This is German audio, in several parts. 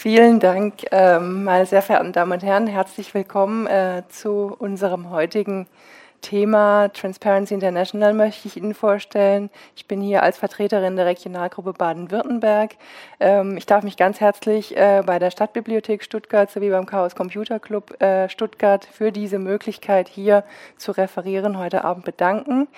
Vielen Dank, ähm, meine sehr verehrten Damen und Herren. Herzlich willkommen äh, zu unserem heutigen Thema Transparency International möchte ich Ihnen vorstellen. Ich bin hier als Vertreterin der Regionalgruppe Baden-Württemberg. Ähm, ich darf mich ganz herzlich äh, bei der Stadtbibliothek Stuttgart sowie beim Chaos Computer Club äh, Stuttgart für diese Möglichkeit hier zu referieren heute Abend bedanken.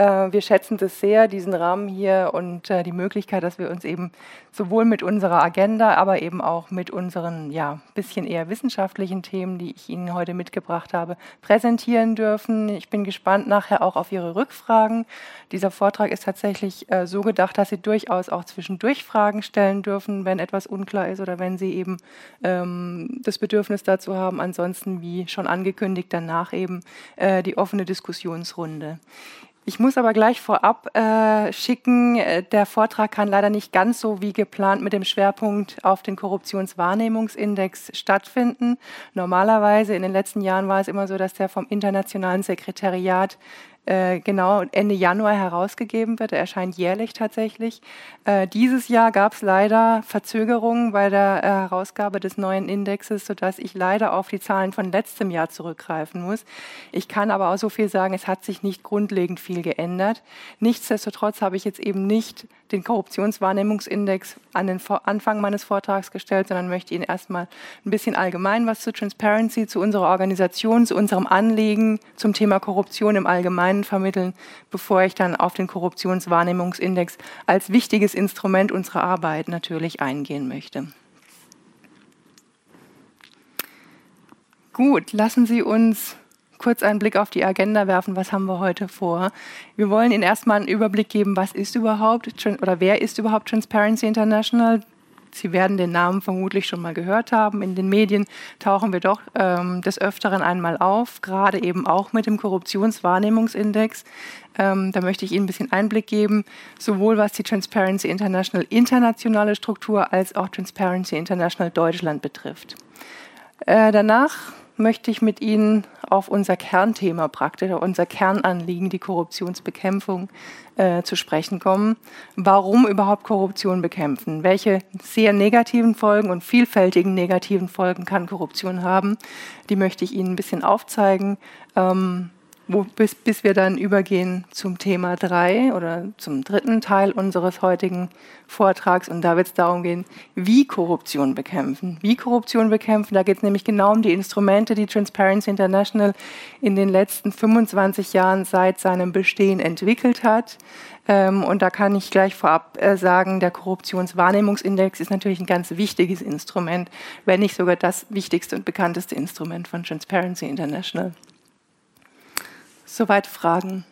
Äh, wir schätzen das sehr, diesen Rahmen hier und äh, die Möglichkeit, dass wir uns eben sowohl mit unserer Agenda, aber eben auch mit unseren ja bisschen eher wissenschaftlichen Themen, die ich Ihnen heute mitgebracht habe, präsentieren dürfen. Ich bin gespannt nachher auch auf Ihre Rückfragen. Dieser Vortrag ist tatsächlich äh, so gedacht, dass Sie durchaus auch zwischendurch Fragen stellen dürfen, wenn etwas unklar ist oder wenn Sie eben ähm, das Bedürfnis dazu haben. Ansonsten, wie schon angekündigt, danach eben äh, die offene Diskussionsrunde. Ich muss aber gleich vorab äh, schicken, äh, der Vortrag kann leider nicht ganz so wie geplant mit dem Schwerpunkt auf den Korruptionswahrnehmungsindex stattfinden. Normalerweise in den letzten Jahren war es immer so, dass der vom internationalen Sekretariat äh, genau Ende Januar herausgegeben wird. Er erscheint jährlich tatsächlich. Äh, dieses Jahr gab es leider Verzögerungen bei der äh, Herausgabe des neuen Indexes, sodass ich leider auf die Zahlen von letztem Jahr zurückgreifen muss. Ich kann aber auch so viel sagen, es hat sich nicht grundlegend viel geändert. Nichtsdestotrotz habe ich jetzt eben nicht den Korruptionswahrnehmungsindex an den Anfang meines Vortrags gestellt, sondern möchte Ihnen erstmal ein bisschen allgemein was zu Transparency, zu unserer Organisation, zu unserem Anliegen, zum Thema Korruption im Allgemeinen vermitteln, bevor ich dann auf den Korruptionswahrnehmungsindex als wichtiges Instrument unserer Arbeit natürlich eingehen möchte. Gut, lassen Sie uns kurz einen Blick auf die Agenda werfen, was haben wir heute vor. Wir wollen Ihnen erstmal einen Überblick geben, was ist überhaupt oder wer ist überhaupt Transparency International. Sie werden den Namen vermutlich schon mal gehört haben. In den Medien tauchen wir doch ähm, des Öfteren einmal auf, gerade eben auch mit dem Korruptionswahrnehmungsindex. Ähm, da möchte ich Ihnen ein bisschen Einblick geben, sowohl was die Transparency International internationale Struktur als auch Transparency International Deutschland betrifft. Äh, danach möchte ich mit Ihnen auf unser Kernthema praktisch, auf unser Kernanliegen, die Korruptionsbekämpfung, äh, zu sprechen kommen. Warum überhaupt Korruption bekämpfen? Welche sehr negativen Folgen und vielfältigen negativen Folgen kann Korruption haben? Die möchte ich Ihnen ein bisschen aufzeigen. Ähm, wo, bis, bis wir dann übergehen zum Thema 3 oder zum dritten Teil unseres heutigen Vortrags. Und da wird es darum gehen, wie Korruption bekämpfen. Wie Korruption bekämpfen, da geht es nämlich genau um die Instrumente, die Transparency International in den letzten 25 Jahren seit seinem Bestehen entwickelt hat. Ähm, und da kann ich gleich vorab äh, sagen, der Korruptionswahrnehmungsindex ist natürlich ein ganz wichtiges Instrument, wenn nicht sogar das wichtigste und bekannteste Instrument von Transparency International. Soweit Fragen?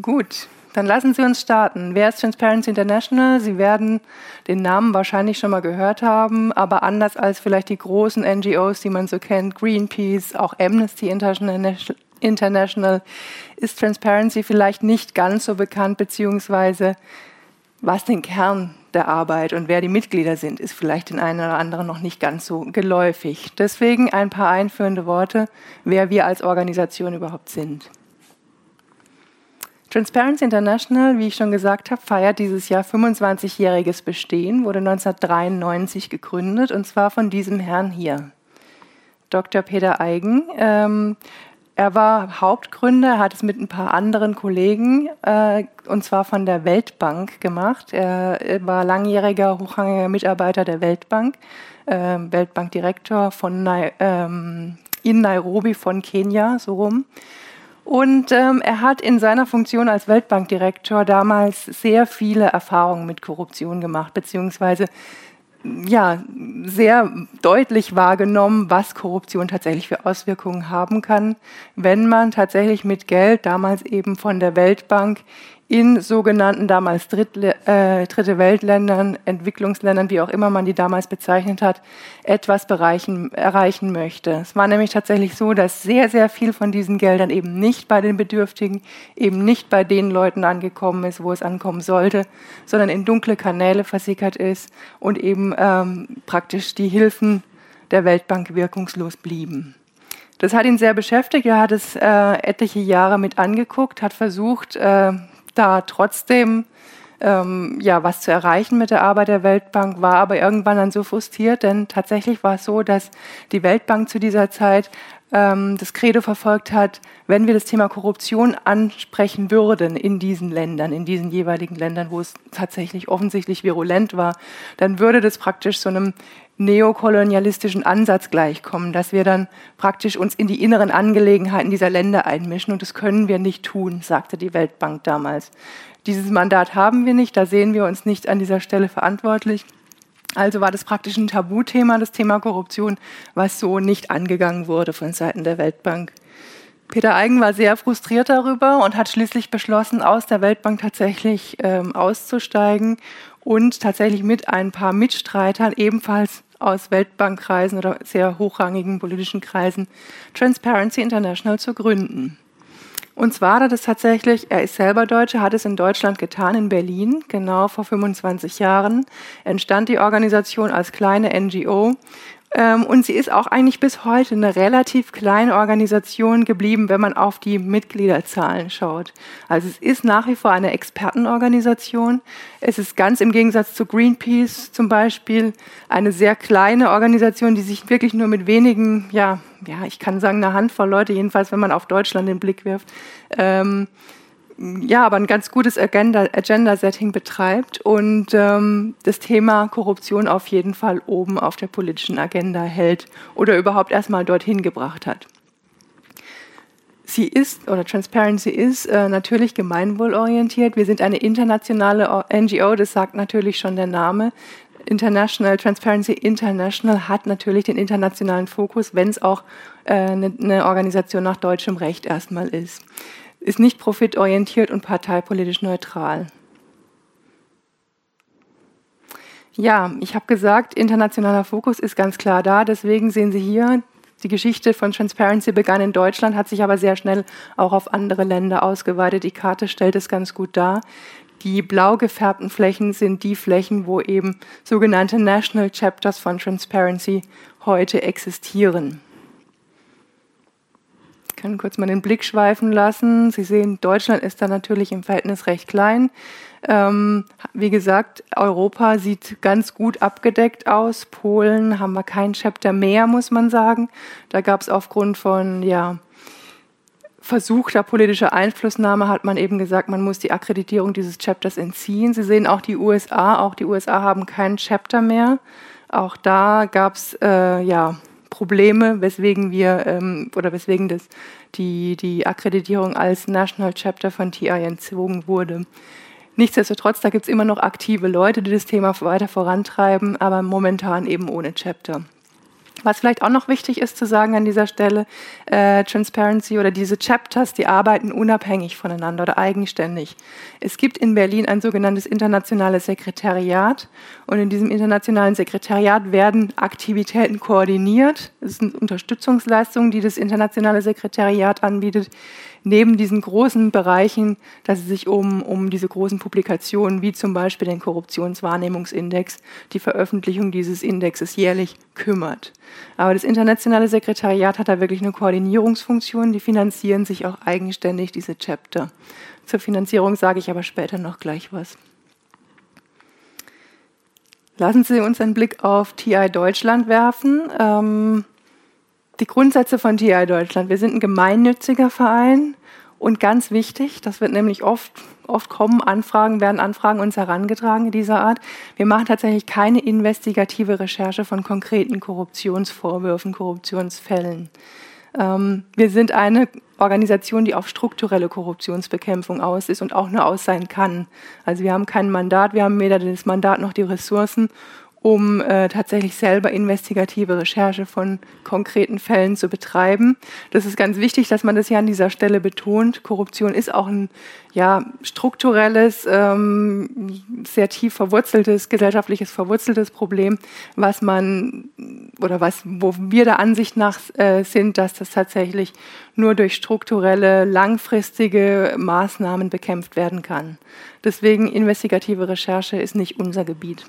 Gut, dann lassen Sie uns starten. Wer ist Transparency International? Sie werden den Namen wahrscheinlich schon mal gehört haben, aber anders als vielleicht die großen NGOs, die man so kennt, Greenpeace, auch Amnesty International, ist Transparency vielleicht nicht ganz so bekannt, beziehungsweise was den Kern der Arbeit und wer die Mitglieder sind, ist vielleicht den einen oder anderen noch nicht ganz so geläufig. Deswegen ein paar einführende Worte, wer wir als Organisation überhaupt sind. Transparency International, wie ich schon gesagt habe, feiert dieses Jahr 25-jähriges Bestehen, wurde 1993 gegründet und zwar von diesem Herrn hier, Dr. Peter Eigen. Ähm, er war Hauptgründer, hat es mit ein paar anderen Kollegen, äh, und zwar von der Weltbank gemacht. Er, war langjähriger, hochrangiger Mitarbeiter der Weltbank, äh, Weltbankdirektor von, ähm, in Nairobi von Kenia, so rum. Und ähm, er hat in seiner Funktion als Weltbankdirektor damals sehr viele Erfahrungen mit Korruption gemacht, beziehungsweise ja, sehr deutlich wahrgenommen, was Korruption tatsächlich für Auswirkungen haben kann, wenn man tatsächlich mit Geld, damals eben von der Weltbank, in sogenannten damals Drittle, äh, Dritte Weltländern, Entwicklungsländern, wie auch immer man die damals bezeichnet hat, etwas bereichen, erreichen möchte. Es war nämlich tatsächlich so, dass sehr, sehr viel von diesen Geldern eben nicht bei den Bedürftigen, eben nicht bei den Leuten angekommen ist, wo es ankommen sollte, sondern in dunkle Kanäle versickert ist und eben ähm, praktisch die Hilfen der Weltbank wirkungslos blieben. Das hat ihn sehr beschäftigt. Er hat es äh, etliche Jahre mit angeguckt, hat versucht, äh, da trotzdem ähm, ja, was zu erreichen mit der Arbeit der Weltbank, war aber irgendwann dann so frustriert, denn tatsächlich war es so, dass die Weltbank zu dieser Zeit ähm, das Credo verfolgt hat, wenn wir das Thema Korruption ansprechen würden in diesen Ländern, in diesen jeweiligen Ländern, wo es tatsächlich offensichtlich virulent war, dann würde das praktisch so einem neokolonialistischen Ansatz gleichkommen, dass wir dann praktisch uns in die inneren Angelegenheiten dieser Länder einmischen. Und das können wir nicht tun, sagte die Weltbank damals. Dieses Mandat haben wir nicht, da sehen wir uns nicht an dieser Stelle verantwortlich. Also war das praktisch ein Tabuthema, das Thema Korruption, was so nicht angegangen wurde von Seiten der Weltbank. Peter Eigen war sehr frustriert darüber und hat schließlich beschlossen, aus der Weltbank tatsächlich ähm, auszusteigen und tatsächlich mit ein paar Mitstreitern ebenfalls aus Weltbankkreisen oder sehr hochrangigen politischen Kreisen Transparency International zu gründen. Und zwar hat er das tatsächlich, er ist selber Deutscher, hat es in Deutschland getan, in Berlin, genau vor 25 Jahren, entstand die Organisation als kleine NGO und sie ist auch eigentlich bis heute eine relativ kleine Organisation geblieben, wenn man auf die Mitgliederzahlen schaut. Also es ist nach wie vor eine Expertenorganisation. Es ist ganz im Gegensatz zu Greenpeace zum Beispiel eine sehr kleine Organisation, die sich wirklich nur mit wenigen, ja, ja, ich kann sagen, eine Handvoll Leute, jedenfalls wenn man auf Deutschland den Blick wirft, ähm, ja, aber ein ganz gutes Agenda-Setting betreibt und ähm, das Thema Korruption auf jeden Fall oben auf der politischen Agenda hält oder überhaupt erstmal dorthin gebracht hat. Sie ist, oder Transparency ist, äh, natürlich gemeinwohlorientiert. Wir sind eine internationale NGO, das sagt natürlich schon der Name. International Transparency International hat natürlich den internationalen Fokus, wenn es auch äh, eine, eine Organisation nach deutschem Recht erstmal ist ist nicht profitorientiert und parteipolitisch neutral. Ja, ich habe gesagt, internationaler Fokus ist ganz klar da. Deswegen sehen Sie hier, die Geschichte von Transparency begann in Deutschland, hat sich aber sehr schnell auch auf andere Länder ausgeweitet. Die Karte stellt es ganz gut dar. Die blau gefärbten Flächen sind die Flächen, wo eben sogenannte National Chapters von Transparency heute existieren kann kurz mal den Blick schweifen lassen. Sie sehen, Deutschland ist da natürlich im Verhältnis recht klein. Ähm, wie gesagt, Europa sieht ganz gut abgedeckt aus. Polen haben wir kein Chapter mehr, muss man sagen. Da gab es aufgrund von ja, versuchter politischer Einflussnahme, hat man eben gesagt, man muss die Akkreditierung dieses Chapters entziehen. Sie sehen auch die USA, auch die USA haben kein Chapter mehr. Auch da gab es äh, ja, Probleme, weswegen wir ähm, oder weswegen das, die, die Akkreditierung als National Chapter von TI entzogen wurde. Nichtsdestotrotz, da gibt es immer noch aktive Leute, die das Thema weiter vorantreiben, aber momentan eben ohne Chapter. Was vielleicht auch noch wichtig ist zu sagen an dieser Stelle, äh, Transparency oder diese Chapters, die arbeiten unabhängig voneinander oder eigenständig. Es gibt in Berlin ein sogenanntes internationales Sekretariat und in diesem internationalen Sekretariat werden Aktivitäten koordiniert. Es sind Unterstützungsleistungen, die das internationale Sekretariat anbietet, neben diesen großen Bereichen, dass es sich um, um diese großen Publikationen wie zum Beispiel den Korruptionswahrnehmungsindex, die Veröffentlichung dieses Indexes jährlich kümmert. Aber das internationale Sekretariat hat da wirklich eine Koordinierungsfunktion, die finanzieren sich auch eigenständig, diese Chapter. Zur Finanzierung sage ich aber später noch gleich was. Lassen Sie uns einen Blick auf TI Deutschland werfen. Ähm, die Grundsätze von TI Deutschland. Wir sind ein gemeinnütziger Verein und ganz wichtig, das wird nämlich oft, oft kommen, Anfragen, werden Anfragen uns herangetragen dieser Art. Wir machen tatsächlich keine investigative Recherche von konkreten Korruptionsvorwürfen, Korruptionsfällen. Ähm, wir sind eine Organisation, die auf strukturelle Korruptionsbekämpfung aus ist und auch nur aus sein kann. Also wir haben kein Mandat, wir haben weder das Mandat noch die Ressourcen, um äh, tatsächlich selber investigative Recherche von konkreten Fällen zu betreiben. Das ist ganz wichtig, dass man das hier an dieser Stelle betont. Korruption ist auch ein ja, strukturelles, ähm, sehr tief verwurzeltes, gesellschaftliches verwurzeltes Problem, was man oder was, wo wir der Ansicht nach äh, sind, dass das tatsächlich nur durch strukturelle, langfristige Maßnahmen bekämpft werden kann. Deswegen investigative Recherche ist nicht unser Gebiet.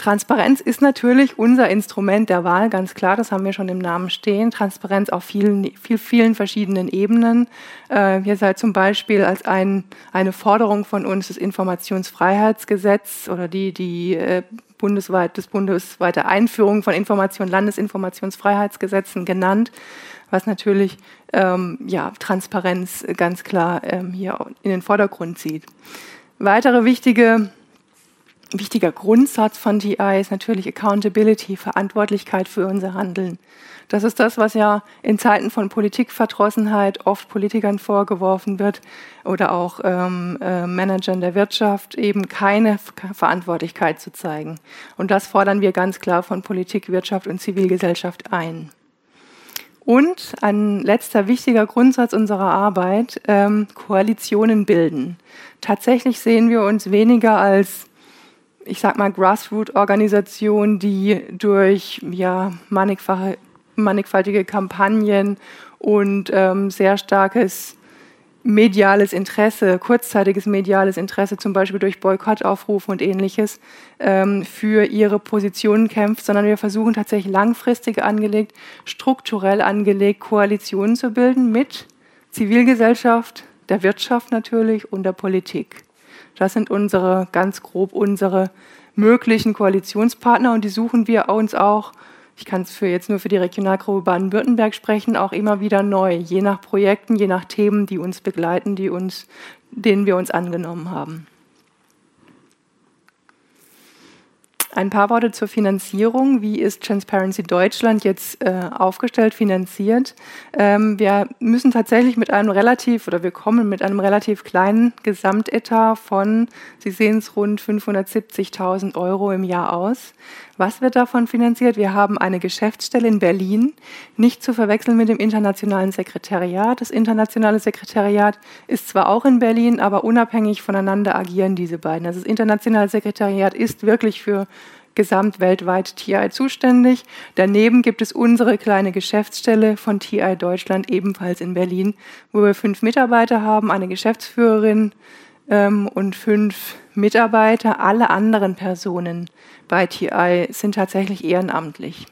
Transparenz ist natürlich unser Instrument der Wahl, ganz klar, das haben wir schon im Namen stehen. Transparenz auf vielen, viel, vielen verschiedenen Ebenen. Äh, hier sei zum Beispiel als ein, eine Forderung von uns das Informationsfreiheitsgesetz oder die, die äh, bundesweit, das bundesweite Einführung von Information, Landesinformationsfreiheitsgesetzen genannt, was natürlich ähm, ja, Transparenz ganz klar ähm, hier in den Vordergrund zieht. Weitere wichtige wichtiger Grundsatz von TI ist natürlich Accountability, Verantwortlichkeit für unser Handeln. Das ist das, was ja in Zeiten von Politikverdrossenheit oft Politikern vorgeworfen wird oder auch ähm, äh, Managern der Wirtschaft, eben keine Verantwortlichkeit zu zeigen. Und das fordern wir ganz klar von Politik, Wirtschaft und Zivilgesellschaft ein. Und ein letzter wichtiger Grundsatz unserer Arbeit, ähm, Koalitionen bilden. Tatsächlich sehen wir uns weniger als ich sag mal, Grassroot-Organisation, die durch ja, mannigfaltige Kampagnen und ähm, sehr starkes mediales Interesse, kurzzeitiges mediales Interesse, zum Beispiel durch Boykottaufrufe und ähnliches, ähm, für ihre Positionen kämpft, sondern wir versuchen tatsächlich langfristig angelegt, strukturell angelegt, Koalitionen zu bilden mit Zivilgesellschaft, der Wirtschaft natürlich und der Politik. Das sind unsere, ganz grob unsere möglichen Koalitionspartner und die suchen wir uns auch, ich kann es für jetzt nur für die Regionalgruppe Baden-Württemberg sprechen, auch immer wieder neu, je nach Projekten, je nach Themen, die uns begleiten, die uns, denen wir uns angenommen haben. Ein paar Worte zur Finanzierung. Wie ist Transparency Deutschland jetzt äh, aufgestellt, finanziert? Ähm, wir müssen tatsächlich mit einem relativ, oder wir kommen mit einem relativ kleinen Gesamtetat von, Sie sehen es, rund 570.000 Euro im Jahr aus. Was wird davon finanziert? Wir haben eine Geschäftsstelle in Berlin, nicht zu verwechseln mit dem internationalen Sekretariat. Das internationale Sekretariat ist zwar auch in Berlin, aber unabhängig voneinander agieren diese beiden. Also das internationale Sekretariat ist wirklich für gesamtweltweit TI zuständig. Daneben gibt es unsere kleine Geschäftsstelle von TI Deutschland, ebenfalls in Berlin, wo wir fünf Mitarbeiter haben, eine Geschäftsführerin ähm, und fünf Mitarbeiter. Alle anderen Personen bei TI sind tatsächlich ehrenamtlich.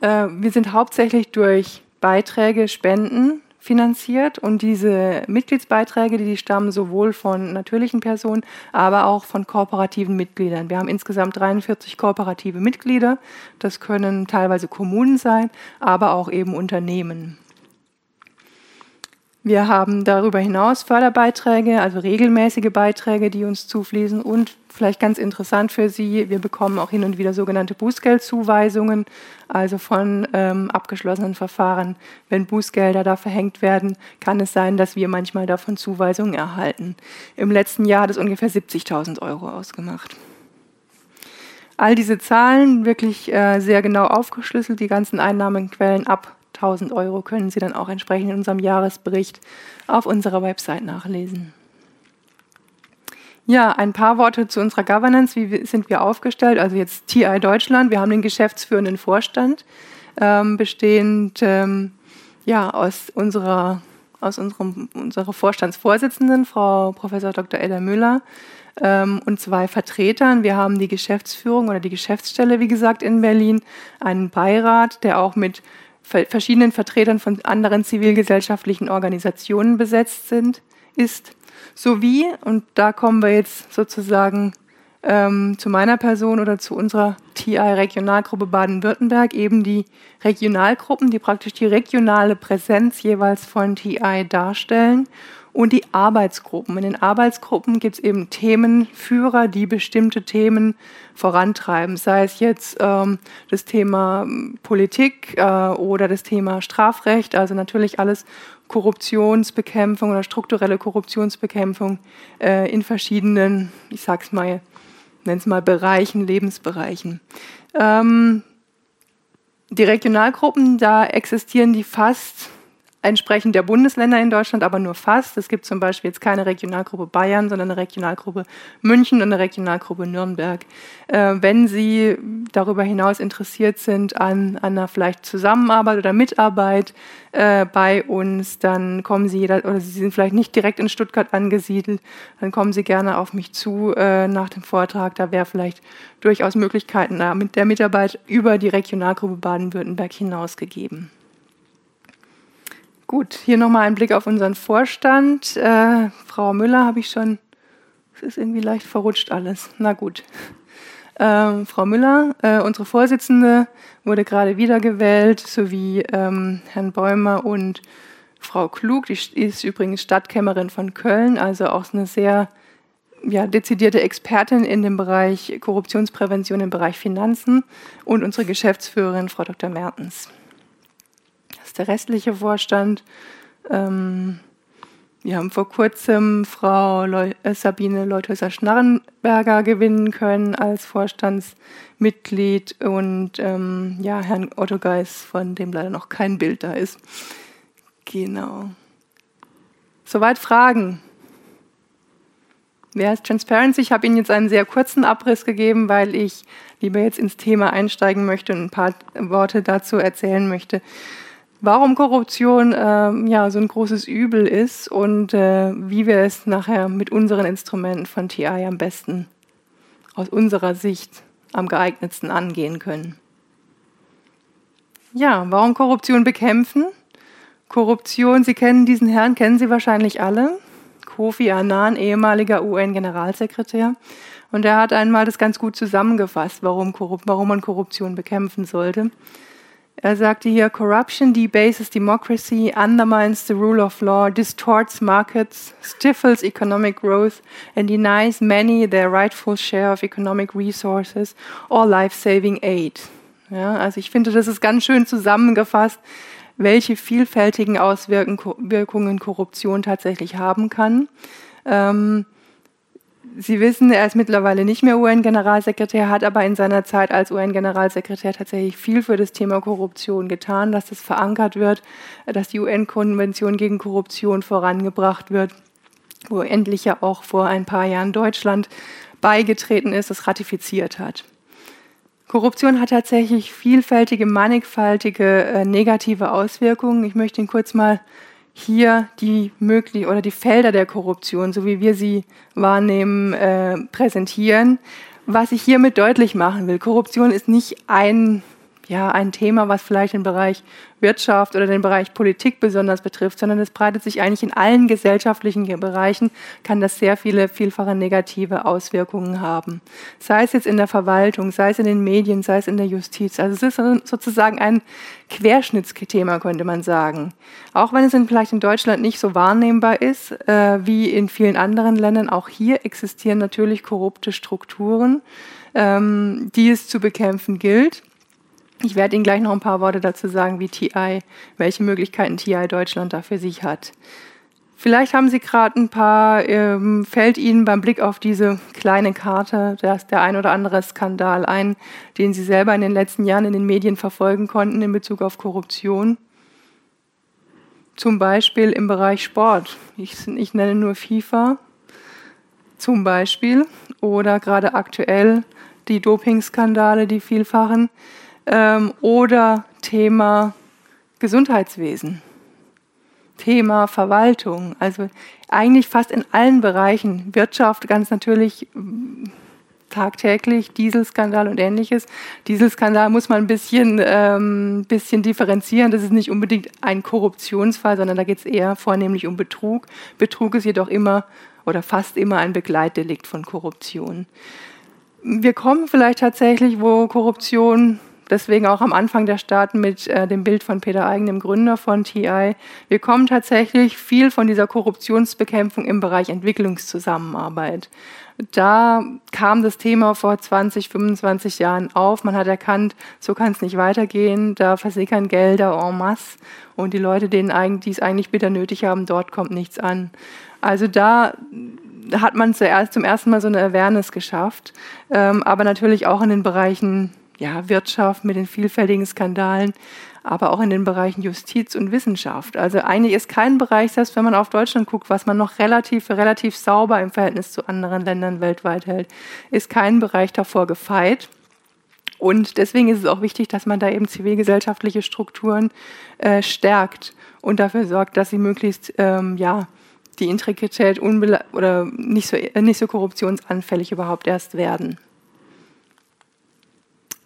Äh, wir sind hauptsächlich durch Beiträge, Spenden finanziert und diese Mitgliedsbeiträge, die, die stammen sowohl von natürlichen Personen, aber auch von kooperativen Mitgliedern. Wir haben insgesamt 43 kooperative Mitglieder. Das können teilweise Kommunen sein, aber auch eben Unternehmen. Wir haben darüber hinaus Förderbeiträge, also regelmäßige Beiträge, die uns zufließen und vielleicht ganz interessant für Sie, wir bekommen auch hin und wieder sogenannte Bußgeldzuweisungen, also von ähm, abgeschlossenen Verfahren. Wenn Bußgelder da verhängt werden, kann es sein, dass wir manchmal davon Zuweisungen erhalten. Im letzten Jahr hat es ungefähr 70.000 Euro ausgemacht. All diese Zahlen wirklich äh, sehr genau aufgeschlüsselt, die ganzen Einnahmenquellen ab 1000 Euro können Sie dann auch entsprechend in unserem Jahresbericht auf unserer Website nachlesen. Ja, ein paar Worte zu unserer Governance. Wie sind wir aufgestellt? Also jetzt TI Deutschland. Wir haben den geschäftsführenden Vorstand, ähm, bestehend ähm, ja, aus unserer aus unserem, unserer Vorstandsvorsitzenden, Frau Prof. Dr. Ella Müller, ähm, und zwei Vertretern. Wir haben die Geschäftsführung oder die Geschäftsstelle, wie gesagt, in Berlin, einen Beirat, der auch mit verschiedenen Vertretern von anderen zivilgesellschaftlichen Organisationen besetzt sind, ist, sowie, und da kommen wir jetzt sozusagen ähm, zu meiner Person oder zu unserer TI-Regionalgruppe Baden-Württemberg, eben die Regionalgruppen, die praktisch die regionale Präsenz jeweils von TI darstellen und die Arbeitsgruppen. In den Arbeitsgruppen gibt es eben Themenführer, die bestimmte Themen vorantreiben, sei es jetzt ähm, das Thema ähm, Politik äh, oder das Thema Strafrecht, also natürlich alles Korruptionsbekämpfung oder strukturelle Korruptionsbekämpfung äh, in verschiedenen, ich sag's mal, nenn's mal Bereichen, Lebensbereichen. Ähm, die Regionalgruppen, da existieren die fast entsprechend der Bundesländer in Deutschland, aber nur fast. Es gibt zum Beispiel jetzt keine Regionalgruppe Bayern, sondern eine Regionalgruppe München und eine Regionalgruppe Nürnberg. Äh, wenn Sie darüber hinaus interessiert sind an, an einer vielleicht Zusammenarbeit oder Mitarbeit äh, bei uns, dann kommen Sie jeder, oder Sie sind vielleicht nicht direkt in Stuttgart angesiedelt, dann kommen Sie gerne auf mich zu äh, nach dem Vortrag. Da wäre vielleicht durchaus Möglichkeiten mit der Mitarbeit über die Regionalgruppe Baden-Württemberg hinaus gegeben. Gut, hier nochmal ein Blick auf unseren Vorstand. Äh, Frau Müller habe ich schon, es ist irgendwie leicht verrutscht alles. Na gut. Ähm, Frau Müller, äh, unsere Vorsitzende, wurde gerade wiedergewählt, sowie ähm, Herrn Bäumer und Frau Klug, die ist übrigens Stadtkämmerin von Köln, also auch eine sehr ja, dezidierte Expertin in dem Bereich Korruptionsprävention im Bereich Finanzen und unsere Geschäftsführerin, Frau Dr. Mertens ist der restliche Vorstand. Ähm, wir haben vor kurzem Frau Leu äh, Sabine Leuthäuser-Schnarrenberger gewinnen können als Vorstandsmitglied und ähm, ja, Herrn Otto Geis, von dem leider noch kein Bild da ist. Genau. Soweit Fragen. Wer ist Transparency? Ich habe Ihnen jetzt einen sehr kurzen Abriss gegeben, weil ich lieber jetzt ins Thema einsteigen möchte und ein paar Worte dazu erzählen möchte warum Korruption äh, ja so ein großes Übel ist und äh, wie wir es nachher mit unseren Instrumenten von TI am besten aus unserer Sicht am geeignetsten angehen können. Ja, warum Korruption bekämpfen? Korruption, Sie kennen diesen Herrn, kennen Sie wahrscheinlich alle. Kofi Annan, ehemaliger UN-Generalsekretär. Und er hat einmal das ganz gut zusammengefasst, warum, warum man Korruption bekämpfen sollte. Er sagte hier, Corruption debases democracy, undermines the rule of law, distorts markets, stifles economic growth and denies many their rightful share of economic resources or life-saving aid. Ja, also ich finde, das ist ganz schön zusammengefasst, welche vielfältigen Auswirkungen Korruption tatsächlich haben kann. Ähm, Sie wissen, er ist mittlerweile nicht mehr UN-Generalsekretär, hat aber in seiner Zeit als UN-Generalsekretär tatsächlich viel für das Thema Korruption getan, dass das verankert wird, dass die UN-Konvention gegen Korruption vorangebracht wird, wo endlich ja auch vor ein paar Jahren Deutschland beigetreten ist, das ratifiziert hat. Korruption hat tatsächlich vielfältige, mannigfaltige äh, negative Auswirkungen. Ich möchte ihn kurz mal hier die möglich oder die Felder der Korruption, so wie wir sie wahrnehmen, äh, präsentieren. Was ich hiermit deutlich machen will, Korruption ist nicht ein ja, ein Thema, was vielleicht den Bereich Wirtschaft oder den Bereich Politik besonders betrifft, sondern es breitet sich eigentlich in allen gesellschaftlichen Bereichen, kann das sehr viele, vielfache negative Auswirkungen haben. Sei es jetzt in der Verwaltung, sei es in den Medien, sei es in der Justiz. Also es ist sozusagen ein Querschnittsthema, könnte man sagen. Auch wenn es in, vielleicht in Deutschland nicht so wahrnehmbar ist äh, wie in vielen anderen Ländern, auch hier existieren natürlich korrupte Strukturen, ähm, die es zu bekämpfen gilt. Ich werde Ihnen gleich noch ein paar Worte dazu sagen, wie TI, welche Möglichkeiten TI Deutschland da für sich hat. Vielleicht haben Sie gerade ein paar, ähm, fällt Ihnen beim Blick auf diese kleine Karte dass der ein oder andere Skandal ein, den Sie selber in den letzten Jahren in den Medien verfolgen konnten in Bezug auf Korruption. Zum Beispiel im Bereich Sport. Ich, ich nenne nur FIFA zum Beispiel oder gerade aktuell die Dopingskandale, die vielfachen ähm, oder Thema Gesundheitswesen, Thema Verwaltung. Also eigentlich fast in allen Bereichen, Wirtschaft ganz natürlich mm, tagtäglich, Dieselskandal und ähnliches. Dieselskandal muss man ein bisschen, ähm, bisschen differenzieren. Das ist nicht unbedingt ein Korruptionsfall, sondern da geht es eher vornehmlich um Betrug. Betrug ist jedoch immer oder fast immer ein Begleitdelikt von Korruption. Wir kommen vielleicht tatsächlich, wo Korruption Deswegen auch am Anfang der Staaten mit äh, dem Bild von Peter Eigen, dem Gründer von TI. Wir kommen tatsächlich viel von dieser Korruptionsbekämpfung im Bereich Entwicklungszusammenarbeit. Da kam das Thema vor 20, 25 Jahren auf. Man hat erkannt, so kann es nicht weitergehen. Da versickern Gelder en masse und die Leute, denen die es eigentlich bitter nötig haben, dort kommt nichts an. Also da hat man zuerst zum ersten Mal so eine Awareness geschafft, ähm, aber natürlich auch in den Bereichen ja, Wirtschaft mit den vielfältigen Skandalen. aber auch in den Bereichen Justiz und Wissenschaft. Also eigentlich ist kein Bereich, selbst wenn man auf Deutschland guckt, was man noch relativ, relativ sauber im Verhältnis zu anderen Ländern weltweit hält, ist kein Bereich davor gefeit. Und deswegen ist es auch wichtig, dass man da eben zivilgesellschaftliche Strukturen äh, stärkt und dafür sorgt, dass sie möglichst ähm, ja, die Integrität oder nicht so, äh, nicht so korruptionsanfällig überhaupt erst werden.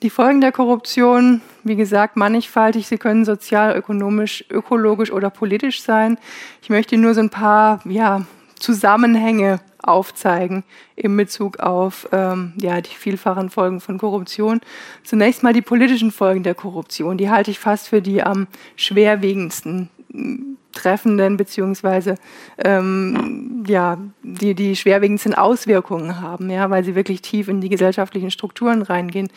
Die Folgen der Korruption, wie gesagt, mannigfaltig. Sie können sozial, ökonomisch, ökologisch oder politisch sein. Ich möchte nur so ein paar ja, Zusammenhänge aufzeigen in Bezug auf ähm, ja, die vielfachen Folgen von Korruption. Zunächst mal die politischen Folgen der Korruption. Die halte ich fast für die am schwerwiegendsten treffenden beziehungsweise ähm, ja, die, die schwerwiegendsten Auswirkungen haben, ja, weil sie wirklich tief in die gesellschaftlichen Strukturen reingehen.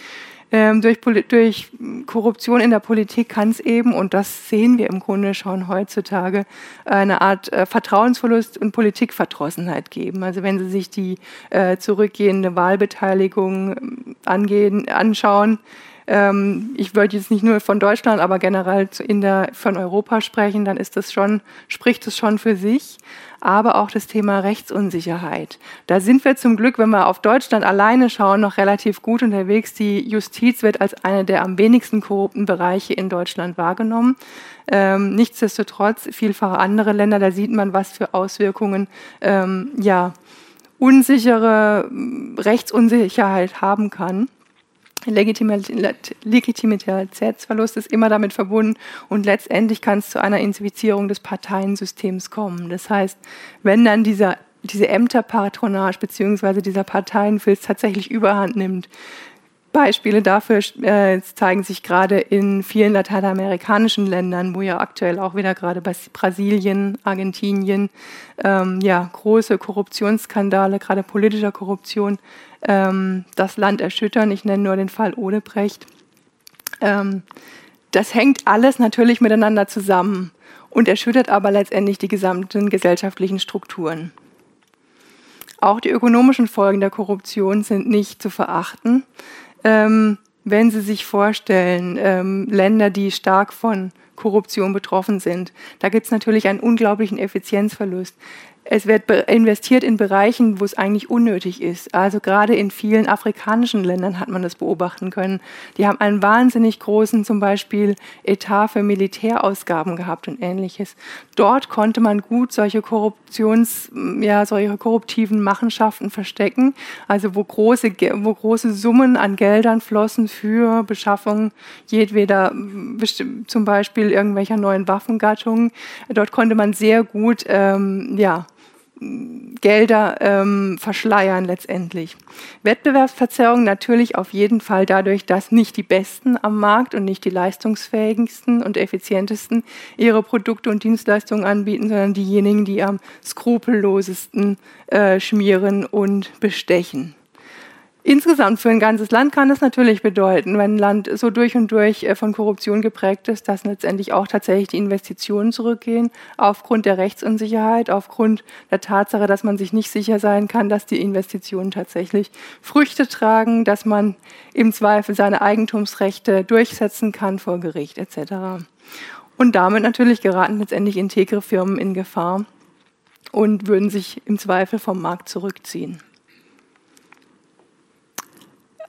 Ähm, durch, durch Korruption in der Politik kann es eben, und das sehen wir im Grunde schon heutzutage, eine Art äh, Vertrauensverlust und Politikverdrossenheit geben. Also wenn Sie sich die äh, zurückgehende Wahlbeteiligung ähm, angehen, anschauen, ähm, ich würde jetzt nicht nur von Deutschland, aber generell in der, von Europa sprechen, dann ist das schon, spricht es schon für sich. Aber auch das Thema Rechtsunsicherheit. Da sind wir zum Glück, wenn wir auf Deutschland alleine schauen, noch relativ gut unterwegs. Die Justiz wird als eine der am wenigsten korrupten Bereiche in Deutschland wahrgenommen. Ähm, nichtsdestotrotz, vielfach andere Länder, da sieht man, was für Auswirkungen ähm, ja, unsichere Rechtsunsicherheit haben kann. Legitimitätsverlust ist immer damit verbunden und letztendlich kann es zu einer Infizierung des Parteiensystems kommen. Das heißt, wenn dann dieser, diese Ämterpatronage bzw. dieser Parteienfilz tatsächlich überhand nimmt, Beispiele dafür äh, zeigen sich gerade in vielen lateinamerikanischen Ländern, wo ja aktuell auch wieder gerade Brasilien, Argentinien, ähm, ja, große Korruptionsskandale, gerade politischer Korruption, ähm, das Land erschüttern. Ich nenne nur den Fall Odebrecht. Ähm, das hängt alles natürlich miteinander zusammen und erschüttert aber letztendlich die gesamten gesellschaftlichen Strukturen. Auch die ökonomischen Folgen der Korruption sind nicht zu verachten. Ähm, wenn Sie sich vorstellen, ähm, Länder, die stark von Korruption betroffen sind, da gibt es natürlich einen unglaublichen Effizienzverlust es wird investiert in Bereichen, wo es eigentlich unnötig ist. Also gerade in vielen afrikanischen Ländern hat man das beobachten können. Die haben einen wahnsinnig großen zum Beispiel Etat für Militärausgaben gehabt und ähnliches. Dort konnte man gut solche Korruptions, ja, solche korruptiven Machenschaften verstecken. Also wo große, wo große Summen an Geldern flossen für Beschaffung jedweder, zum Beispiel irgendwelcher neuen Waffengattungen. Dort konnte man sehr gut, ähm, ja, Gelder ähm, verschleiern letztendlich. Wettbewerbsverzerrung natürlich auf jeden Fall dadurch, dass nicht die Besten am Markt und nicht die leistungsfähigsten und effizientesten ihre Produkte und Dienstleistungen anbieten, sondern diejenigen, die am skrupellosesten äh, schmieren und bestechen. Insgesamt für ein ganzes Land kann es natürlich bedeuten, wenn ein Land so durch und durch äh, von Korruption geprägt ist, dass letztendlich auch tatsächlich die Investitionen zurückgehen, aufgrund der Rechtsunsicherheit, aufgrund der Tatsache, dass man sich nicht sicher sein kann, dass die Investitionen tatsächlich Früchte tragen, dass man im Zweifel seine Eigentumsrechte durchsetzen kann vor Gericht etc. Und damit natürlich geraten letztendlich integre Firmen in Gefahr und würden sich im Zweifel vom Markt zurückziehen.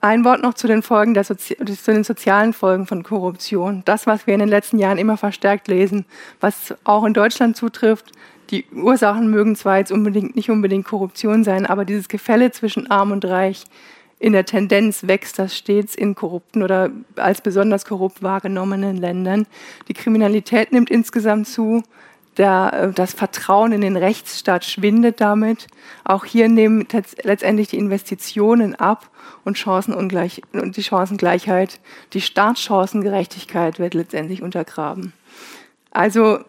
Ein Wort noch zu den Folgen der Sozi zu den sozialen Folgen von Korruption. Das, was wir in den letzten Jahren immer verstärkt lesen, was auch in Deutschland zutrifft. Die Ursachen mögen zwar jetzt unbedingt nicht unbedingt Korruption sein, aber dieses Gefälle zwischen Arm und Reich in der Tendenz wächst das stets in korrupten oder als besonders korrupt wahrgenommenen Ländern. Die Kriminalität nimmt insgesamt zu. Der, äh, das Vertrauen in den Rechtsstaat schwindet damit. Auch hier nehmen letztendlich die Investitionen ab und, Chancenungleich und die Chancengleichheit, die Startchancengerechtigkeit wird letztendlich untergraben. Also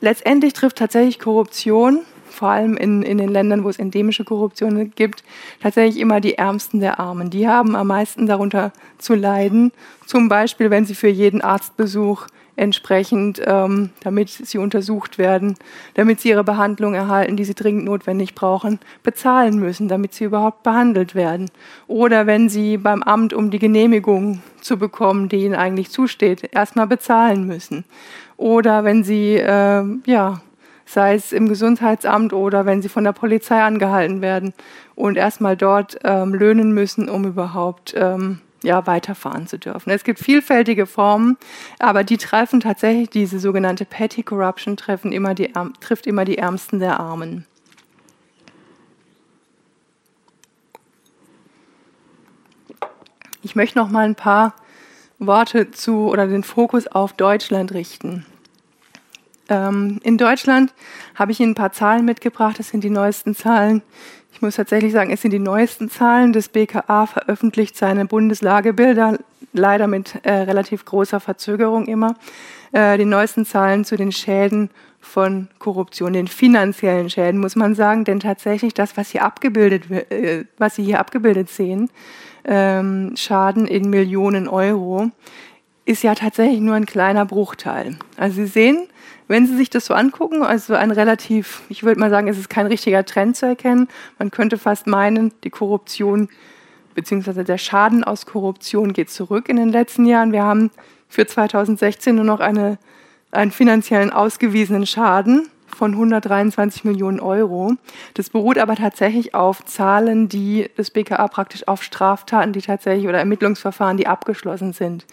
letztendlich trifft tatsächlich Korruption, vor allem in, in den Ländern, wo es endemische Korruption gibt, tatsächlich immer die Ärmsten der Armen. Die haben am meisten darunter zu leiden. Zum Beispiel, wenn sie für jeden Arztbesuch entsprechend, ähm, damit sie untersucht werden, damit sie ihre Behandlung erhalten, die sie dringend notwendig brauchen, bezahlen müssen, damit sie überhaupt behandelt werden. Oder wenn sie beim Amt, um die Genehmigung zu bekommen, die ihnen eigentlich zusteht, erstmal bezahlen müssen. Oder wenn sie, äh, ja, sei es im Gesundheitsamt oder wenn sie von der Polizei angehalten werden und erstmal dort ähm, löhnen müssen, um überhaupt ähm, ja, weiterfahren zu dürfen. Es gibt vielfältige Formen, aber die treffen tatsächlich, diese sogenannte Petty Corruption treffen immer die, trifft immer die Ärmsten der Armen. Ich möchte noch mal ein paar Worte zu oder den Fokus auf Deutschland richten. Ähm, in Deutschland habe ich Ihnen ein paar Zahlen mitgebracht. Das sind die neuesten Zahlen. Ich muss tatsächlich sagen, es sind die neuesten Zahlen. Das BKA veröffentlicht seine Bundeslagebilder, leider mit äh, relativ großer Verzögerung immer. Äh, die neuesten Zahlen zu den Schäden von Korruption, den finanziellen Schäden, muss man sagen. Denn tatsächlich das, was hier abgebildet, äh, was Sie hier abgebildet sehen, ähm, Schaden in Millionen Euro, ist ja tatsächlich nur ein kleiner Bruchteil. Also Sie sehen, wenn Sie sich das so angucken, also ein relativ, ich würde mal sagen, es ist kein richtiger Trend zu erkennen. Man könnte fast meinen, die Korruption bzw. der Schaden aus Korruption geht zurück in den letzten Jahren. Wir haben für 2016 nur noch eine, einen finanziellen ausgewiesenen Schaden von 123 Millionen Euro. Das beruht aber tatsächlich auf Zahlen, die das BKA praktisch auf Straftaten, die tatsächlich oder Ermittlungsverfahren, die abgeschlossen sind.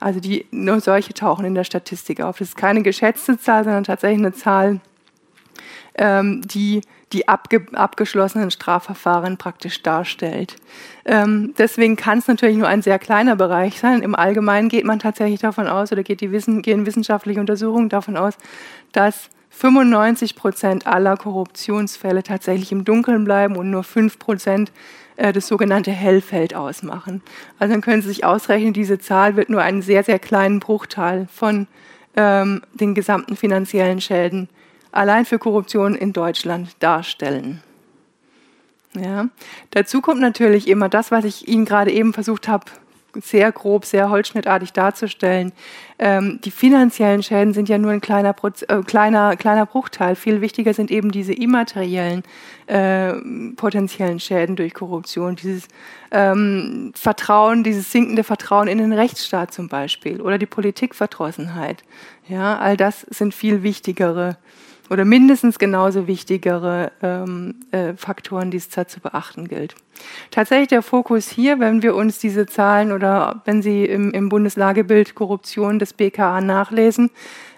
Also die nur solche tauchen in der Statistik auf. Das ist keine geschätzte Zahl, sondern tatsächlich eine Zahl, ähm, die die abge abgeschlossenen Strafverfahren praktisch darstellt. Ähm, deswegen kann es natürlich nur ein sehr kleiner Bereich sein. Im Allgemeinen geht man tatsächlich davon aus, oder geht die Wissen, gehen wissenschaftliche Untersuchungen davon aus, dass 95 Prozent aller Korruptionsfälle tatsächlich im Dunkeln bleiben und nur 5 Prozent äh, das sogenannte Hellfeld ausmachen. Also dann können Sie sich ausrechnen, diese Zahl wird nur einen sehr, sehr kleinen Bruchteil von ähm, den gesamten finanziellen Schäden allein für Korruption in Deutschland darstellen. Ja. Dazu kommt natürlich immer das, was ich Ihnen gerade eben versucht habe sehr grob, sehr holzschnittartig darzustellen. Ähm, die finanziellen Schäden sind ja nur ein kleiner, äh, kleiner, kleiner Bruchteil. Viel wichtiger sind eben diese immateriellen äh, potenziellen Schäden durch Korruption, dieses ähm, Vertrauen, dieses sinkende Vertrauen in den Rechtsstaat zum Beispiel oder die Politikverdrossenheit. Ja, all das sind viel wichtigere oder mindestens genauso wichtigere ähm, äh, Faktoren, die es da zu beachten gilt. Tatsächlich der Fokus hier, wenn wir uns diese Zahlen oder wenn Sie im, im Bundeslagebild Korruption des BKA nachlesen,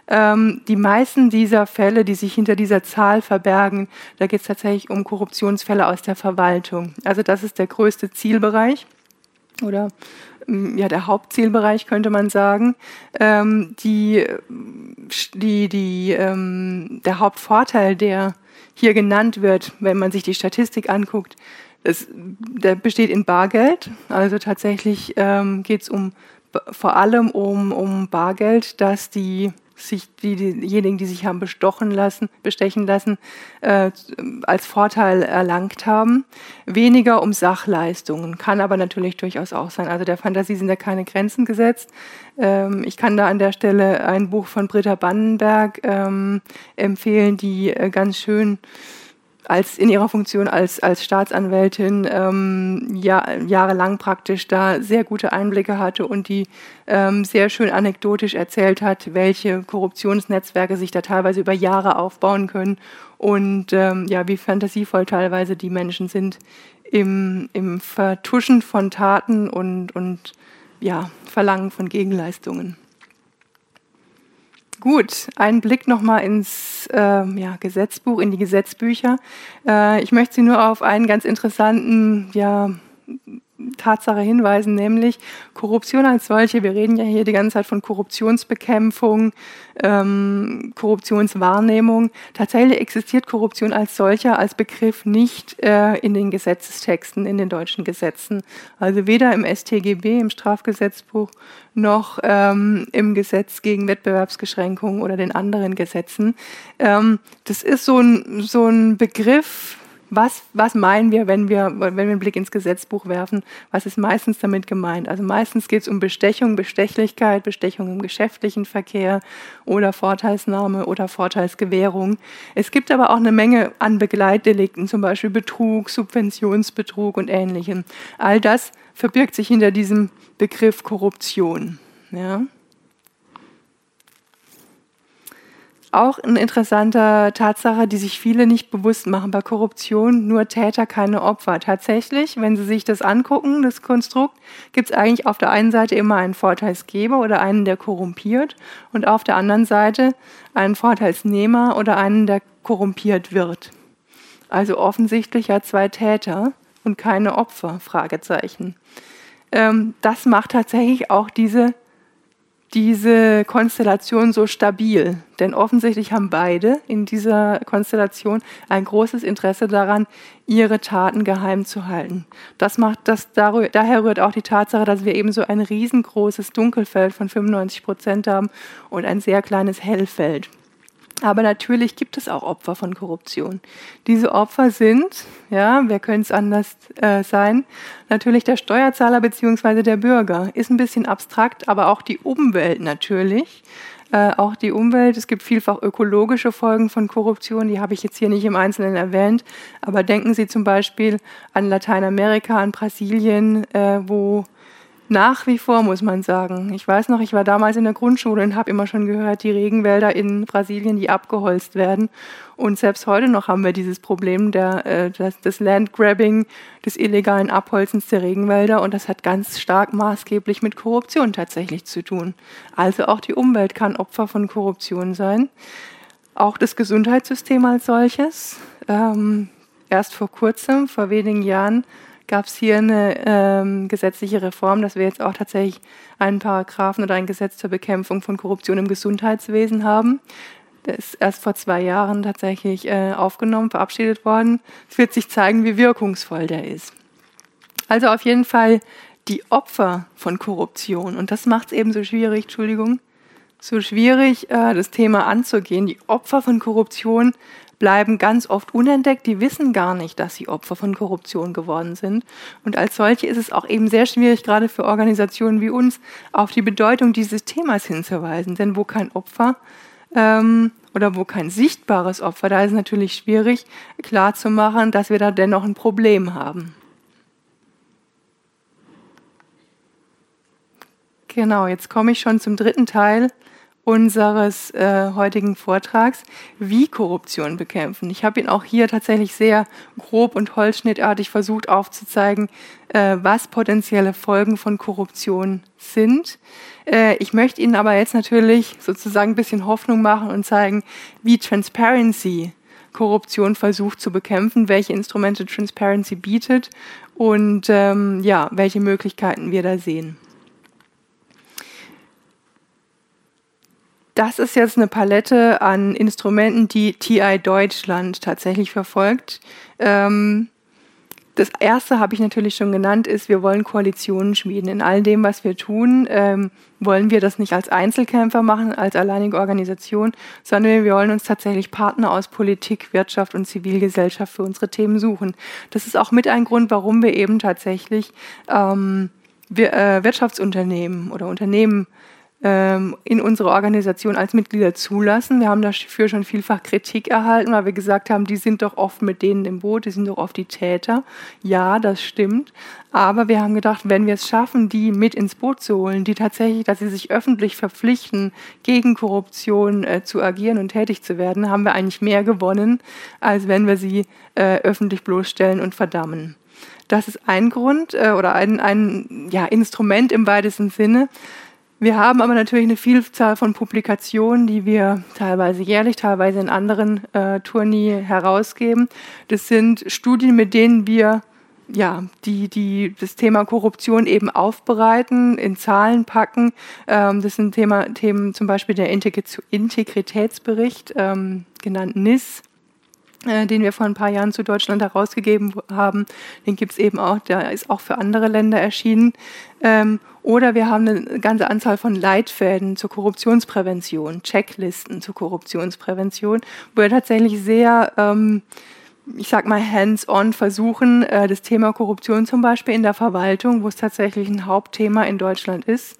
ähm, die meisten dieser Fälle, die sich hinter dieser Zahl verbergen, da geht es tatsächlich um Korruptionsfälle aus der Verwaltung. Also das ist der größte Zielbereich oder ja, der Hauptzielbereich, könnte man sagen. Ähm, die, die, die, ähm, der Hauptvorteil, der hier genannt wird, wenn man sich die Statistik anguckt, das, der besteht in Bargeld. Also tatsächlich ähm, geht es um, vor allem um, um Bargeld, dass die sich die, diejenigen, die sich haben bestochen lassen, bestechen lassen, äh, als Vorteil erlangt haben. Weniger um Sachleistungen, kann aber natürlich durchaus auch sein. Also der Fantasie sind da keine Grenzen gesetzt. Ähm, ich kann da an der Stelle ein Buch von Britta Bannenberg ähm, empfehlen, die äh, ganz schön als in ihrer Funktion als, als Staatsanwältin ähm, ja, jahrelang praktisch da sehr gute Einblicke hatte und die ähm, sehr schön anekdotisch erzählt hat, welche Korruptionsnetzwerke sich da teilweise über Jahre aufbauen können und ähm, ja, wie fantasievoll teilweise die Menschen sind im, im Vertuschen von Taten und, und ja, Verlangen von Gegenleistungen. Gut, ein Blick nochmal ins äh, ja, Gesetzbuch, in die Gesetzbücher. Äh, ich möchte Sie nur auf einen ganz interessanten ja, Tatsache hinweisen, nämlich Korruption als solche. Wir reden ja hier die ganze Zeit von Korruptionsbekämpfung, ähm, Korruptionswahrnehmung. Tatsächlich existiert Korruption als solcher, als Begriff nicht äh, in den Gesetzestexten, in den deutschen Gesetzen. Also weder im StGB, im Strafgesetzbuch, noch ähm, im Gesetz gegen Wettbewerbsbeschränkungen oder den anderen Gesetzen. Ähm, das ist so ein, so ein Begriff, was, was meinen wir, wenn wir, wenn wir einen Blick ins Gesetzbuch werfen? Was ist meistens damit gemeint? Also meistens geht es um Bestechung, Bestechlichkeit, Bestechung im geschäftlichen Verkehr oder Vorteilsnahme oder Vorteilsgewährung. Es gibt aber auch eine Menge an Begleitdelikten, zum Beispiel Betrug, Subventionsbetrug und ähnlichem. All das verbirgt sich hinter diesem Begriff Korruption. Ja. Auch eine interessante Tatsache, die sich viele nicht bewusst machen. Bei Korruption nur Täter, keine Opfer. Tatsächlich, wenn Sie sich das angucken, das Konstrukt, gibt es eigentlich auf der einen Seite immer einen Vorteilsgeber oder einen, der korrumpiert und auf der anderen Seite einen Vorteilsnehmer oder einen, der korrumpiert wird. Also offensichtlich ja zwei Täter und keine Opfer, Fragezeichen. Ähm, das macht tatsächlich auch diese diese Konstellation so stabil? Denn offensichtlich haben beide in dieser Konstellation ein großes Interesse daran, ihre Taten geheim zu halten. Das macht das, daher rührt auch die Tatsache, dass wir eben so ein riesengroßes Dunkelfeld von 95 Prozent haben und ein sehr kleines Hellfeld. Aber natürlich gibt es auch Opfer von Korruption. Diese Opfer sind, ja, wer könnte es anders äh, sein, natürlich der Steuerzahler bzw. der Bürger. Ist ein bisschen abstrakt, aber auch die Umwelt natürlich. Äh, auch die Umwelt, es gibt vielfach ökologische Folgen von Korruption, die habe ich jetzt hier nicht im Einzelnen erwähnt. Aber denken Sie zum Beispiel an Lateinamerika, an Brasilien, äh, wo nach wie vor, muss man sagen. Ich weiß noch, ich war damals in der Grundschule und habe immer schon gehört, die Regenwälder in Brasilien, die abgeholzt werden. Und selbst heute noch haben wir dieses Problem der, äh, des, Landgrabbing, des illegalen Abholzens der Regenwälder. Und das hat ganz stark maßgeblich mit Korruption tatsächlich zu tun. Also auch die Umwelt kann Opfer von Korruption sein. Auch das Gesundheitssystem als solches. Ähm, erst vor kurzem, vor wenigen Jahren, gab es hier eine ähm, gesetzliche Reform, dass wir jetzt auch tatsächlich einen Paragraphen oder ein Gesetz zur Bekämpfung von Korruption im Gesundheitswesen haben. Das ist erst vor zwei Jahren tatsächlich äh, aufgenommen, verabschiedet worden. Es wird sich zeigen, wie wirkungsvoll der ist. Also auf jeden Fall die Opfer von Korruption. Und das macht es eben so schwierig, Entschuldigung, so schwierig, äh, das Thema anzugehen. Die Opfer von Korruption bleiben ganz oft unentdeckt. Die wissen gar nicht, dass sie Opfer von Korruption geworden sind. Und als solche ist es auch eben sehr schwierig, gerade für Organisationen wie uns, auf die Bedeutung dieses Themas hinzuweisen. Denn wo kein Opfer ähm, oder wo kein sichtbares Opfer, da ist es natürlich schwierig klarzumachen, dass wir da dennoch ein Problem haben. Genau, jetzt komme ich schon zum dritten Teil unseres äh, heutigen Vortrags, wie Korruption bekämpfen. Ich habe ihn auch hier tatsächlich sehr grob und holzschnittartig versucht aufzuzeigen, äh, was potenzielle Folgen von Korruption sind. Äh, ich möchte Ihnen aber jetzt natürlich sozusagen ein bisschen Hoffnung machen und zeigen, wie Transparency Korruption versucht zu bekämpfen, welche Instrumente Transparency bietet und ähm, ja, welche Möglichkeiten wir da sehen. Das ist jetzt eine Palette an Instrumenten, die TI Deutschland tatsächlich verfolgt. Ähm, das erste habe ich natürlich schon genannt, ist, wir wollen Koalitionen schmieden. In all dem, was wir tun, ähm, wollen wir das nicht als Einzelkämpfer machen, als alleinige Organisation, sondern wir wollen uns tatsächlich Partner aus Politik, Wirtschaft und Zivilgesellschaft für unsere Themen suchen. Das ist auch mit ein Grund, warum wir eben tatsächlich ähm, wir, äh, Wirtschaftsunternehmen oder Unternehmen ähm, in unsere Organisation als Mitglieder zulassen. Wir haben dafür schon vielfach Kritik erhalten, weil wir gesagt haben, die sind doch oft mit denen im Boot, die sind doch oft die Täter. Ja, das stimmt. Aber wir haben gedacht, wenn wir es schaffen, die mit ins Boot zu holen, die tatsächlich, dass sie sich öffentlich verpflichten, gegen Korruption äh, zu agieren und tätig zu werden, haben wir eigentlich mehr gewonnen, als wenn wir sie äh, öffentlich bloßstellen und verdammen. Das ist ein Grund äh, oder ein, ein ja, Instrument im weitesten Sinne. Wir haben aber natürlich eine Vielzahl von Publikationen, die wir teilweise jährlich, teilweise in anderen äh, Tournee herausgeben. Das sind Studien, mit denen wir ja, die, die das Thema Korruption eben aufbereiten, in Zahlen packen. Ähm, das sind Thema, Themen zum Beispiel der Integritätsbericht, ähm, genannt NIS, äh, den wir vor ein paar Jahren zu Deutschland herausgegeben haben. Den gibt es eben auch, der ist auch für andere Länder erschienen. Ähm, oder wir haben eine ganze Anzahl von Leitfäden zur Korruptionsprävention, Checklisten zur Korruptionsprävention, wo wir tatsächlich sehr ähm, ich sag mal, hands-on versuchen, äh, das Thema Korruption zum Beispiel in der Verwaltung, wo es tatsächlich ein Hauptthema in Deutschland ist,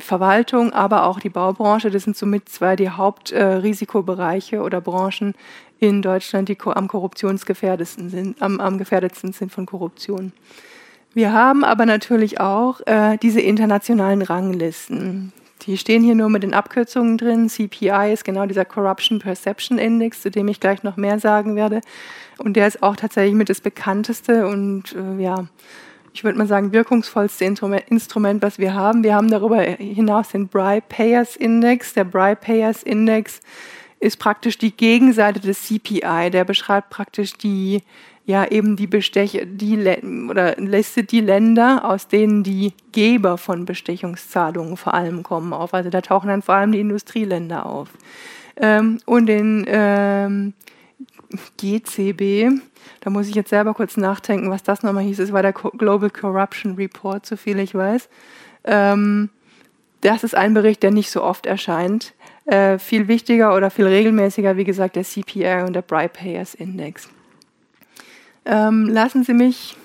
Verwaltung, aber auch die Baubranche, das sind somit zwei die Hauptrisikobereiche äh, oder Branchen in Deutschland, die am korruptionsgefährdetsten sind, am, am gefährdetsten sind von Korruption. Wir haben aber natürlich auch äh, diese internationalen Ranglisten. Die stehen hier nur mit den Abkürzungen drin. CPI ist genau dieser Corruption Perception Index, zu dem ich gleich noch mehr sagen werde. Und der ist auch tatsächlich mit das bekannteste und äh, ja, ich würde mal sagen, wirkungsvollste Instrument, was wir haben. Wir haben darüber hinaus den Bribe Payers Index. Der Bribe Payers Index ist praktisch die Gegenseite des CPI. Der beschreibt praktisch die ja eben die Besteche, die oder listet die Länder, aus denen die Geber von Bestechungszahlungen vor allem kommen auf. Also da tauchen dann vor allem die Industrieländer auf. Ähm, und den ähm, GCB, da muss ich jetzt selber kurz nachdenken, was das nochmal hieß. Es war der Global Corruption Report, so viel ich weiß. Ähm, das ist ein Bericht, der nicht so oft erscheint. Äh, viel wichtiger oder viel regelmäßiger, wie gesagt, der CPR und der Bribe Payers Index. Ähm, lassen Sie mich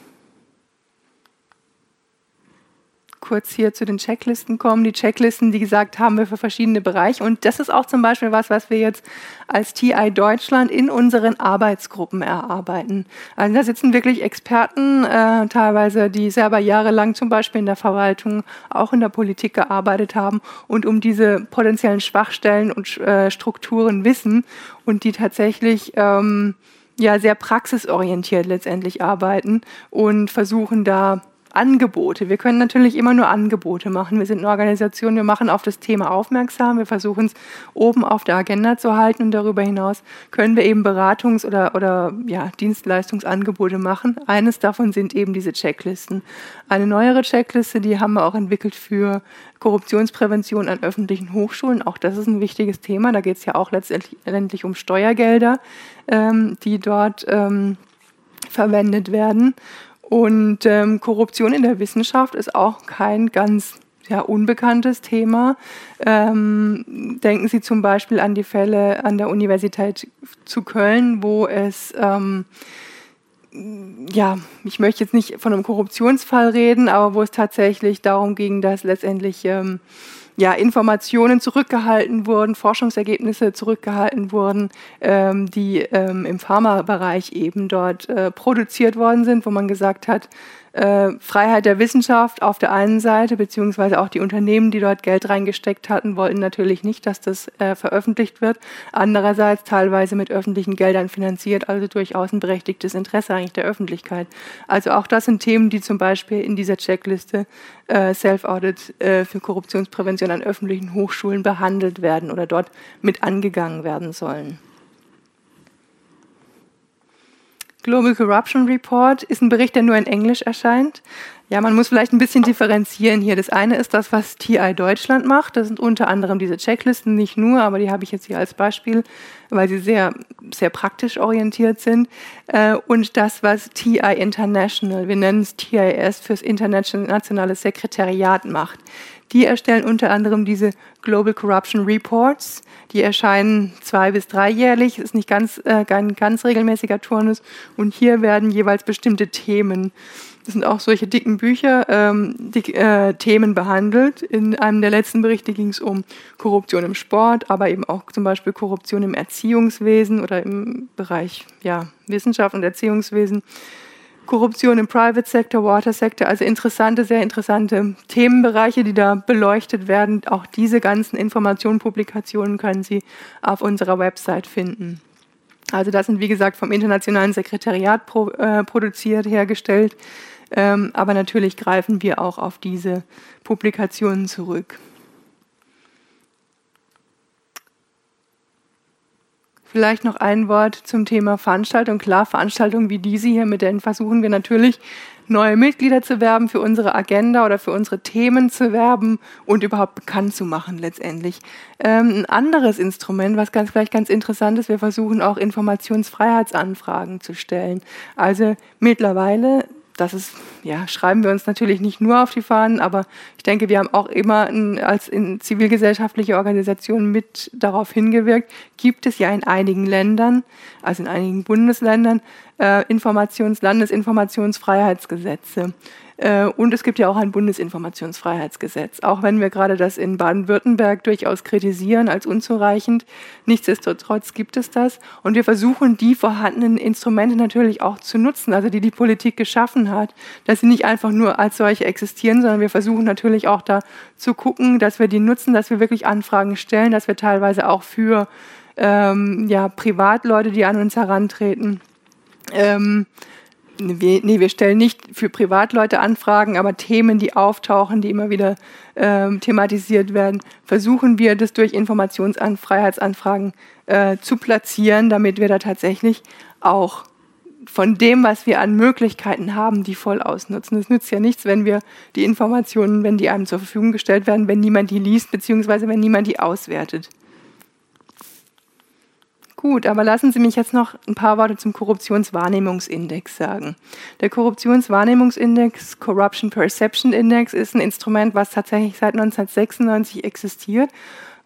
kurz hier zu den Checklisten kommen. Die Checklisten, wie gesagt, haben wir für verschiedene Bereiche. Und das ist auch zum Beispiel was, was wir jetzt als TI Deutschland in unseren Arbeitsgruppen erarbeiten. Also da sitzen wirklich Experten, äh, teilweise, die selber jahrelang zum Beispiel in der Verwaltung, auch in der Politik gearbeitet haben und um diese potenziellen Schwachstellen und äh, Strukturen wissen und die tatsächlich ähm, ja sehr praxisorientiert letztendlich arbeiten und versuchen da Angebote. Wir können natürlich immer nur Angebote machen. Wir sind eine Organisation, wir machen auf das Thema aufmerksam, wir versuchen es oben auf der Agenda zu halten und darüber hinaus können wir eben Beratungs- oder, oder ja, Dienstleistungsangebote machen. Eines davon sind eben diese Checklisten. Eine neuere Checkliste, die haben wir auch entwickelt für Korruptionsprävention an öffentlichen Hochschulen. Auch das ist ein wichtiges Thema. Da geht es ja auch letztendlich um Steuergelder, ähm, die dort ähm, verwendet werden. Und ähm, Korruption in der Wissenschaft ist auch kein ganz ja, unbekanntes Thema. Ähm, denken Sie zum Beispiel an die Fälle an der Universität zu Köln, wo es ähm, ja, ich möchte jetzt nicht von einem Korruptionsfall reden, aber wo es tatsächlich darum ging, dass letztendlich ähm, ja, Informationen zurückgehalten wurden, Forschungsergebnisse zurückgehalten wurden, ähm, die ähm, im Pharmabereich eben dort äh, produziert worden sind, wo man gesagt hat, äh, Freiheit der Wissenschaft auf der einen Seite, beziehungsweise auch die Unternehmen, die dort Geld reingesteckt hatten, wollten natürlich nicht, dass das äh, veröffentlicht wird. Andererseits teilweise mit öffentlichen Geldern finanziert, also durchaus ein berechtigtes Interesse eigentlich der Öffentlichkeit. Also auch das sind Themen, die zum Beispiel in dieser Checkliste äh, Self-Audit äh, für Korruptionsprävention an öffentlichen Hochschulen behandelt werden oder dort mit angegangen werden sollen. Global Corruption Report ist ein Bericht, der nur in Englisch erscheint. Ja, man muss vielleicht ein bisschen differenzieren hier. Das eine ist das, was TI Deutschland macht. Das sind unter anderem diese Checklisten, nicht nur, aber die habe ich jetzt hier als Beispiel, weil sie sehr, sehr praktisch orientiert sind. Äh, und das, was TI International, wir nennen es TIS fürs internationale Sekretariat macht. Die erstellen unter anderem diese Global Corruption Reports. Die erscheinen zwei bis dreijährlich, ist nicht ganz, äh, kein ganz regelmäßiger Turnus. Und hier werden jeweils bestimmte Themen, das sind auch solche dicken Bücher, ähm, die, äh, Themen behandelt. In einem der letzten Berichte ging es um Korruption im Sport, aber eben auch zum Beispiel Korruption im Erziehungswesen oder im Bereich ja, Wissenschaft und Erziehungswesen. Korruption im Private Sector, Water Sector, also interessante, sehr interessante Themenbereiche, die da beleuchtet werden. Auch diese ganzen Informationen, Publikationen können Sie auf unserer Website finden. Also das sind, wie gesagt, vom Internationalen Sekretariat pro, äh, produziert, hergestellt. Ähm, aber natürlich greifen wir auch auf diese Publikationen zurück. Vielleicht noch ein Wort zum Thema Veranstaltung. Klar, Veranstaltungen wie diese hier, mit denen versuchen wir natürlich neue Mitglieder zu werben, für unsere Agenda oder für unsere Themen zu werben und überhaupt bekannt zu machen letztendlich. Ähm, ein anderes Instrument, was ganz vielleicht ganz interessant ist, wir versuchen auch Informationsfreiheitsanfragen zu stellen. Also mittlerweile das ist, ja, schreiben wir uns natürlich nicht nur auf die Fahnen, aber ich denke, wir haben auch immer in, als in zivilgesellschaftliche Organisation mit darauf hingewirkt, gibt es ja in einigen Ländern, also in einigen Bundesländern, äh, Informations-, Landesinformationsfreiheitsgesetze. Äh, und es gibt ja auch ein Bundesinformationsfreiheitsgesetz. Auch wenn wir gerade das in Baden-Württemberg durchaus kritisieren als unzureichend, nichtsdestotrotz gibt es das. Und wir versuchen, die vorhandenen Instrumente natürlich auch zu nutzen, also die die Politik geschaffen hat, dass sie nicht einfach nur als solche existieren, sondern wir versuchen natürlich auch da zu gucken, dass wir die nutzen, dass wir wirklich Anfragen stellen, dass wir teilweise auch für ähm, ja, Privatleute, die an uns herantreten, ähm, wir, nee, wir stellen nicht für Privatleute Anfragen, aber Themen, die auftauchen, die immer wieder ähm, thematisiert werden, versuchen wir, das durch Informationsfreiheitsanfragen äh, zu platzieren, damit wir da tatsächlich auch von dem, was wir an Möglichkeiten haben, die voll ausnutzen. Es nützt ja nichts, wenn wir die Informationen, wenn die einem zur Verfügung gestellt werden, wenn niemand die liest, beziehungsweise wenn niemand die auswertet. Gut, aber lassen Sie mich jetzt noch ein paar Worte zum Korruptionswahrnehmungsindex sagen. Der Korruptionswahrnehmungsindex, Corruption Perception Index, ist ein Instrument, was tatsächlich seit 1996 existiert,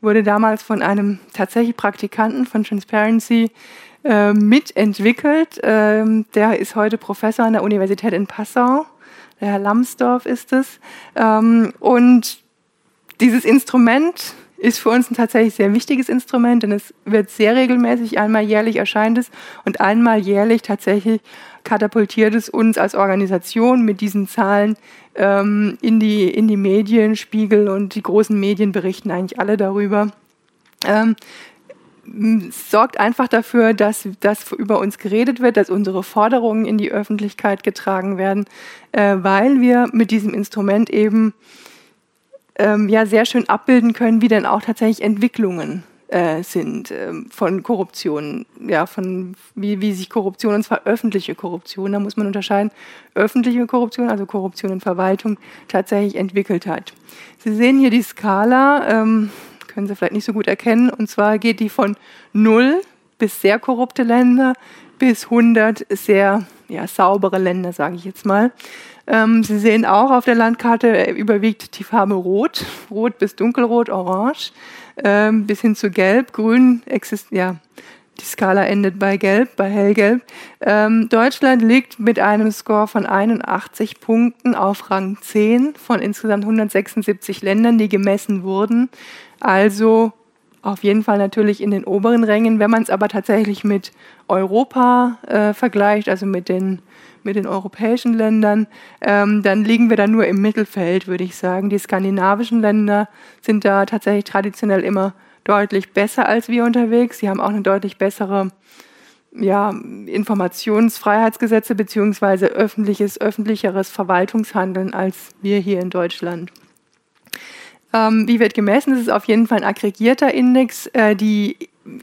wurde damals von einem tatsächlich Praktikanten von Transparency äh, mitentwickelt. Ähm, der ist heute Professor an der Universität in Passau. Der Herr Lambsdorff ist es. Ähm, und dieses Instrument ist für uns ein tatsächlich sehr wichtiges Instrument, denn es wird sehr regelmäßig, einmal jährlich erscheint es und einmal jährlich tatsächlich katapultiert es uns als Organisation mit diesen Zahlen ähm, in, die, in die Medien, Spiegel und die großen Medien berichten eigentlich alle darüber. Ähm, sorgt einfach dafür, dass, dass über uns geredet wird, dass unsere Forderungen in die Öffentlichkeit getragen werden, äh, weil wir mit diesem Instrument eben ähm, ja sehr schön abbilden können, wie denn auch tatsächlich Entwicklungen äh, sind äh, von Korruption, ja, von wie, wie sich Korruption, und zwar öffentliche Korruption, da muss man unterscheiden, öffentliche Korruption, also Korruption in Verwaltung, tatsächlich entwickelt hat. Sie sehen hier die Skala, ähm, können Sie vielleicht nicht so gut erkennen, und zwar geht die von null bis sehr korrupte Länder bis 100 sehr ja, saubere Länder, sage ich jetzt mal. Ähm, Sie sehen auch auf der Landkarte überwiegt die Farbe Rot, Rot bis Dunkelrot, Orange, ähm, bis hin zu Gelb, Grün existiert, ja, die Skala endet bei Gelb, bei Hellgelb. Ähm, Deutschland liegt mit einem Score von 81 Punkten auf Rang 10 von insgesamt 176 Ländern, die gemessen wurden. Also auf jeden Fall natürlich in den oberen Rängen. Wenn man es aber tatsächlich mit Europa äh, vergleicht, also mit den mit den europäischen Ländern, ähm, dann liegen wir da nur im Mittelfeld, würde ich sagen. Die skandinavischen Länder sind da tatsächlich traditionell immer deutlich besser als wir unterwegs. Sie haben auch eine deutlich bessere ja, Informationsfreiheitsgesetze beziehungsweise öffentliches, öffentlicheres Verwaltungshandeln als wir hier in Deutschland. Ähm, wie wird gemessen? Das ist auf jeden Fall ein aggregierter Index. Äh, die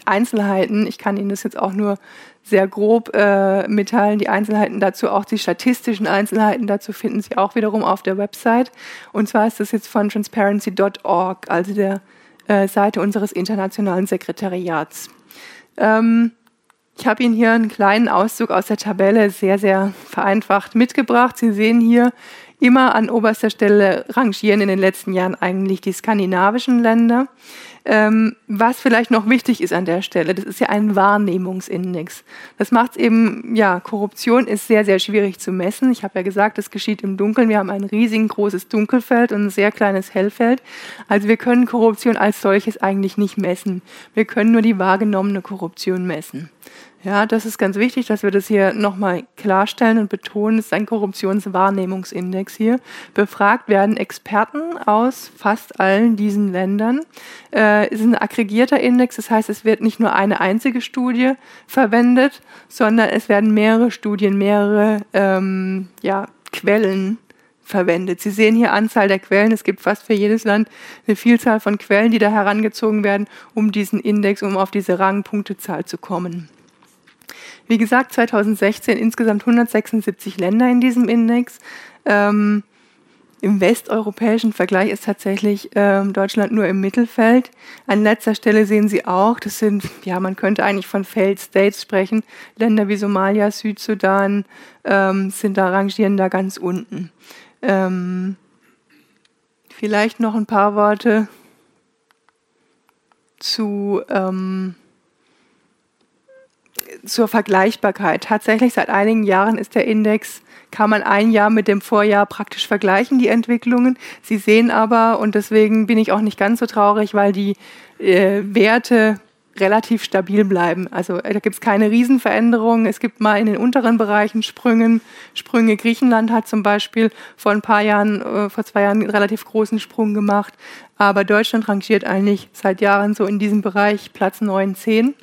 Einzelheiten, ich kann Ihnen das jetzt auch nur sehr grob äh, mitteilen. Die Einzelheiten dazu, auch die statistischen Einzelheiten dazu finden Sie auch wiederum auf der Website. Und zwar ist das jetzt von transparency.org, also der äh, Seite unseres internationalen Sekretariats. Ähm, ich habe Ihnen hier einen kleinen Auszug aus der Tabelle sehr, sehr vereinfacht mitgebracht. Sie sehen hier immer an oberster Stelle rangieren in den letzten Jahren eigentlich die skandinavischen Länder. Ähm, was vielleicht noch wichtig ist an der Stelle, das ist ja ein Wahrnehmungsindex. Das macht es eben, ja, Korruption ist sehr, sehr schwierig zu messen. Ich habe ja gesagt, das geschieht im Dunkeln. Wir haben ein riesig großes Dunkelfeld und ein sehr kleines Hellfeld. Also wir können Korruption als solches eigentlich nicht messen. Wir können nur die wahrgenommene Korruption messen. Ja, das ist ganz wichtig, dass wir das hier nochmal klarstellen und betonen. Es ist ein Korruptionswahrnehmungsindex hier. Befragt werden Experten aus fast allen diesen Ländern. Äh, es ist ein aggregierter Index, das heißt, es wird nicht nur eine einzige Studie verwendet, sondern es werden mehrere Studien, mehrere ähm, ja, Quellen verwendet. Sie sehen hier Anzahl der Quellen. Es gibt fast für jedes Land eine Vielzahl von Quellen, die da herangezogen werden, um diesen Index, um auf diese Rangpunktezahl zu kommen. Wie gesagt, 2016 insgesamt 176 Länder in diesem Index. Ähm, im westeuropäischen Vergleich ist tatsächlich ähm, Deutschland nur im Mittelfeld. An letzter Stelle sehen Sie auch, das sind, ja, man könnte eigentlich von Failed States sprechen. Länder wie Somalia, Südsudan ähm, sind da, rangieren da ganz unten. Ähm, vielleicht noch ein paar Worte zu, ähm, zur Vergleichbarkeit. Tatsächlich seit einigen Jahren ist der Index kann man ein Jahr mit dem Vorjahr praktisch vergleichen, die Entwicklungen. Sie sehen aber, und deswegen bin ich auch nicht ganz so traurig, weil die äh, Werte relativ stabil bleiben. Also da gibt es keine Riesenveränderungen. Es gibt mal in den unteren Bereichen Sprünge. Sprünge. Griechenland hat zum Beispiel vor ein paar Jahren, äh, vor zwei Jahren einen relativ großen Sprung gemacht. Aber Deutschland rangiert eigentlich seit Jahren so in diesem Bereich Platz 9, 10.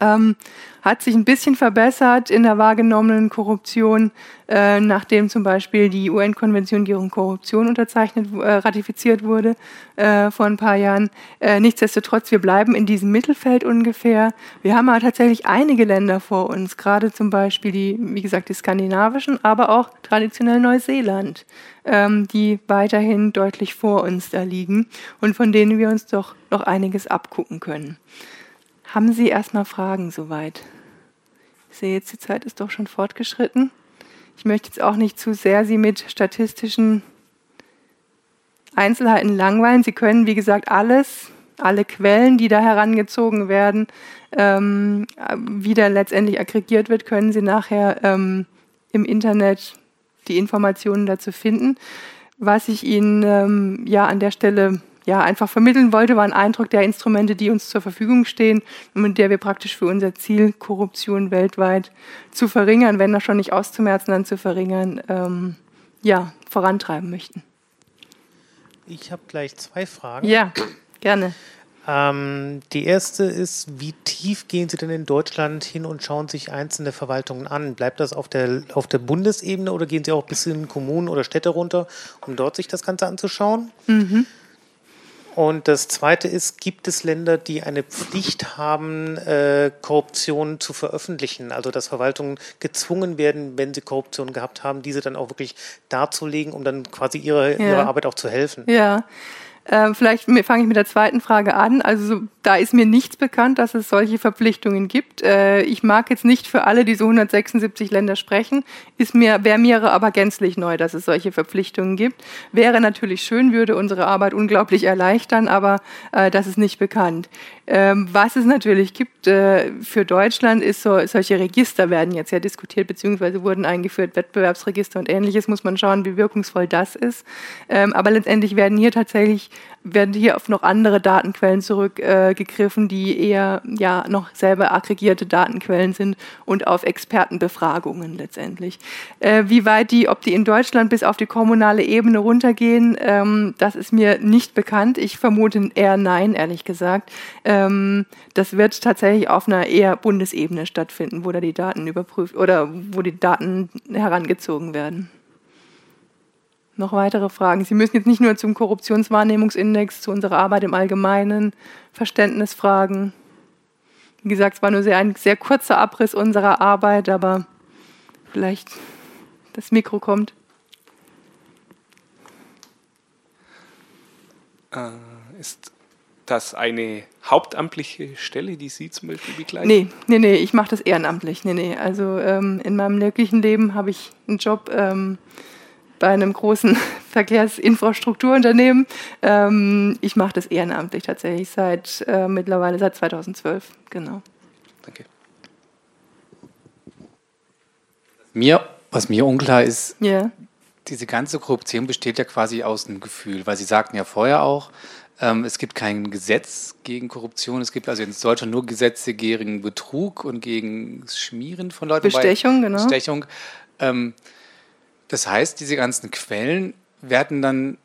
Ähm, hat sich ein bisschen verbessert in der wahrgenommenen Korruption, äh, nachdem zum Beispiel die UN-Konvention gegen Korruption unterzeichnet, äh, ratifiziert wurde äh, vor ein paar Jahren. Äh, nichtsdestotrotz, wir bleiben in diesem Mittelfeld ungefähr. Wir haben aber tatsächlich einige Länder vor uns, gerade zum Beispiel die, wie gesagt, die skandinavischen, aber auch traditionell Neuseeland, ähm, die weiterhin deutlich vor uns da liegen und von denen wir uns doch noch einiges abgucken können. Haben Sie erstmal Fragen soweit? Ich sehe jetzt, die Zeit ist doch schon fortgeschritten. Ich möchte jetzt auch nicht zu sehr Sie mit statistischen Einzelheiten langweilen. Sie können, wie gesagt, alles, alle Quellen, die da herangezogen werden, ähm, wieder letztendlich aggregiert wird, können Sie nachher ähm, im Internet die Informationen dazu finden. Was ich Ihnen ähm, ja an der Stelle ja, einfach vermitteln wollte, war ein Eindruck der Instrumente, die uns zur Verfügung stehen und mit der wir praktisch für unser Ziel, Korruption weltweit zu verringern, wenn das schon nicht auszumerzen, dann zu verringern, ähm, ja, vorantreiben möchten. Ich habe gleich zwei Fragen. Ja, gerne. Ähm, die erste ist, wie tief gehen Sie denn in Deutschland hin und schauen sich einzelne Verwaltungen an? Bleibt das auf der, auf der Bundesebene oder gehen Sie auch bis in Kommunen oder Städte runter, um dort sich das Ganze anzuschauen? Mhm. Und das Zweite ist, gibt es Länder, die eine Pflicht haben, äh, Korruption zu veröffentlichen? Also dass Verwaltungen gezwungen werden, wenn sie Korruption gehabt haben, diese dann auch wirklich darzulegen, um dann quasi ihre, ja. ihrer Arbeit auch zu helfen? Ja. Äh, vielleicht fange ich mit der zweiten Frage an. Also da ist mir nichts bekannt, dass es solche Verpflichtungen gibt. Äh, ich mag jetzt nicht für alle diese 176 Länder sprechen. Ist mir, wäre mir aber gänzlich neu, dass es solche Verpflichtungen gibt. Wäre natürlich schön, würde unsere Arbeit unglaublich erleichtern, aber äh, das ist nicht bekannt. Ähm, was es natürlich gibt äh, für Deutschland ist so, solche Register werden jetzt ja diskutiert, beziehungsweise wurden eingeführt, Wettbewerbsregister und ähnliches, muss man schauen, wie wirkungsvoll das ist. Ähm, aber letztendlich werden hier tatsächlich werden hier auf noch andere Datenquellen zurückgegriffen, äh, die eher ja noch selber aggregierte Datenquellen sind und auf Expertenbefragungen letztendlich. Äh, wie weit die, ob die in Deutschland bis auf die kommunale Ebene runtergehen, ähm, das ist mir nicht bekannt. Ich vermute eher nein, ehrlich gesagt. Ähm, das wird tatsächlich auf einer eher Bundesebene stattfinden, wo da die Daten überprüft oder wo die Daten herangezogen werden noch weitere Fragen? Sie müssen jetzt nicht nur zum Korruptionswahrnehmungsindex, zu unserer Arbeit im Allgemeinen, Verständnisfragen. Wie gesagt, es war nur sehr, ein sehr kurzer Abriss unserer Arbeit, aber vielleicht das Mikro kommt. Äh, ist das eine hauptamtliche Stelle, die Sie zum Beispiel begleiten? Nee, nee, nee, ich mache das ehrenamtlich. Nee, nee. Also ähm, in meinem wirklichen Leben habe ich einen Job. Ähm, bei einem großen Verkehrsinfrastrukturunternehmen. Ähm, ich mache das ehrenamtlich tatsächlich seit äh, mittlerweile seit 2012, genau. Danke. Mir, was mir unklar ist, yeah. diese ganze Korruption besteht ja quasi aus einem Gefühl, weil Sie sagten ja vorher auch, ähm, es gibt kein Gesetz gegen Korruption. Es gibt also in Deutschland nur Gesetze gegen Betrug und gegen Schmieren von Leuten. Bestechung, genau. Bestechung. Ähm, das heißt, diese ganzen Quellen werten dann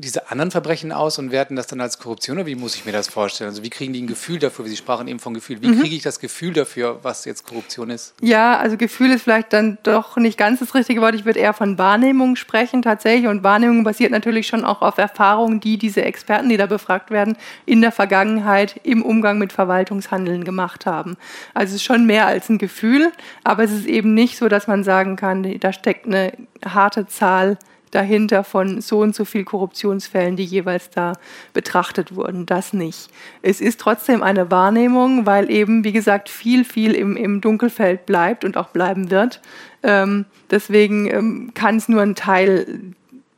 diese anderen Verbrechen aus und werten das dann als Korruption oder wie muss ich mir das vorstellen? Also wie kriegen die ein Gefühl dafür, wie Sie sprachen eben von Gefühl, wie mhm. kriege ich das Gefühl dafür, was jetzt Korruption ist? Ja, also Gefühl ist vielleicht dann doch nicht ganz das richtige Wort. Ich würde eher von Wahrnehmung sprechen tatsächlich und Wahrnehmung basiert natürlich schon auch auf Erfahrungen, die diese Experten, die da befragt werden, in der Vergangenheit im Umgang mit Verwaltungshandeln gemacht haben. Also es ist schon mehr als ein Gefühl, aber es ist eben nicht so, dass man sagen kann, da steckt eine harte Zahl dahinter von so und so viel Korruptionsfällen, die jeweils da betrachtet wurden. Das nicht. Es ist trotzdem eine Wahrnehmung, weil eben, wie gesagt, viel, viel im, im Dunkelfeld bleibt und auch bleiben wird. Ähm, deswegen ähm, kann es nur ein Teil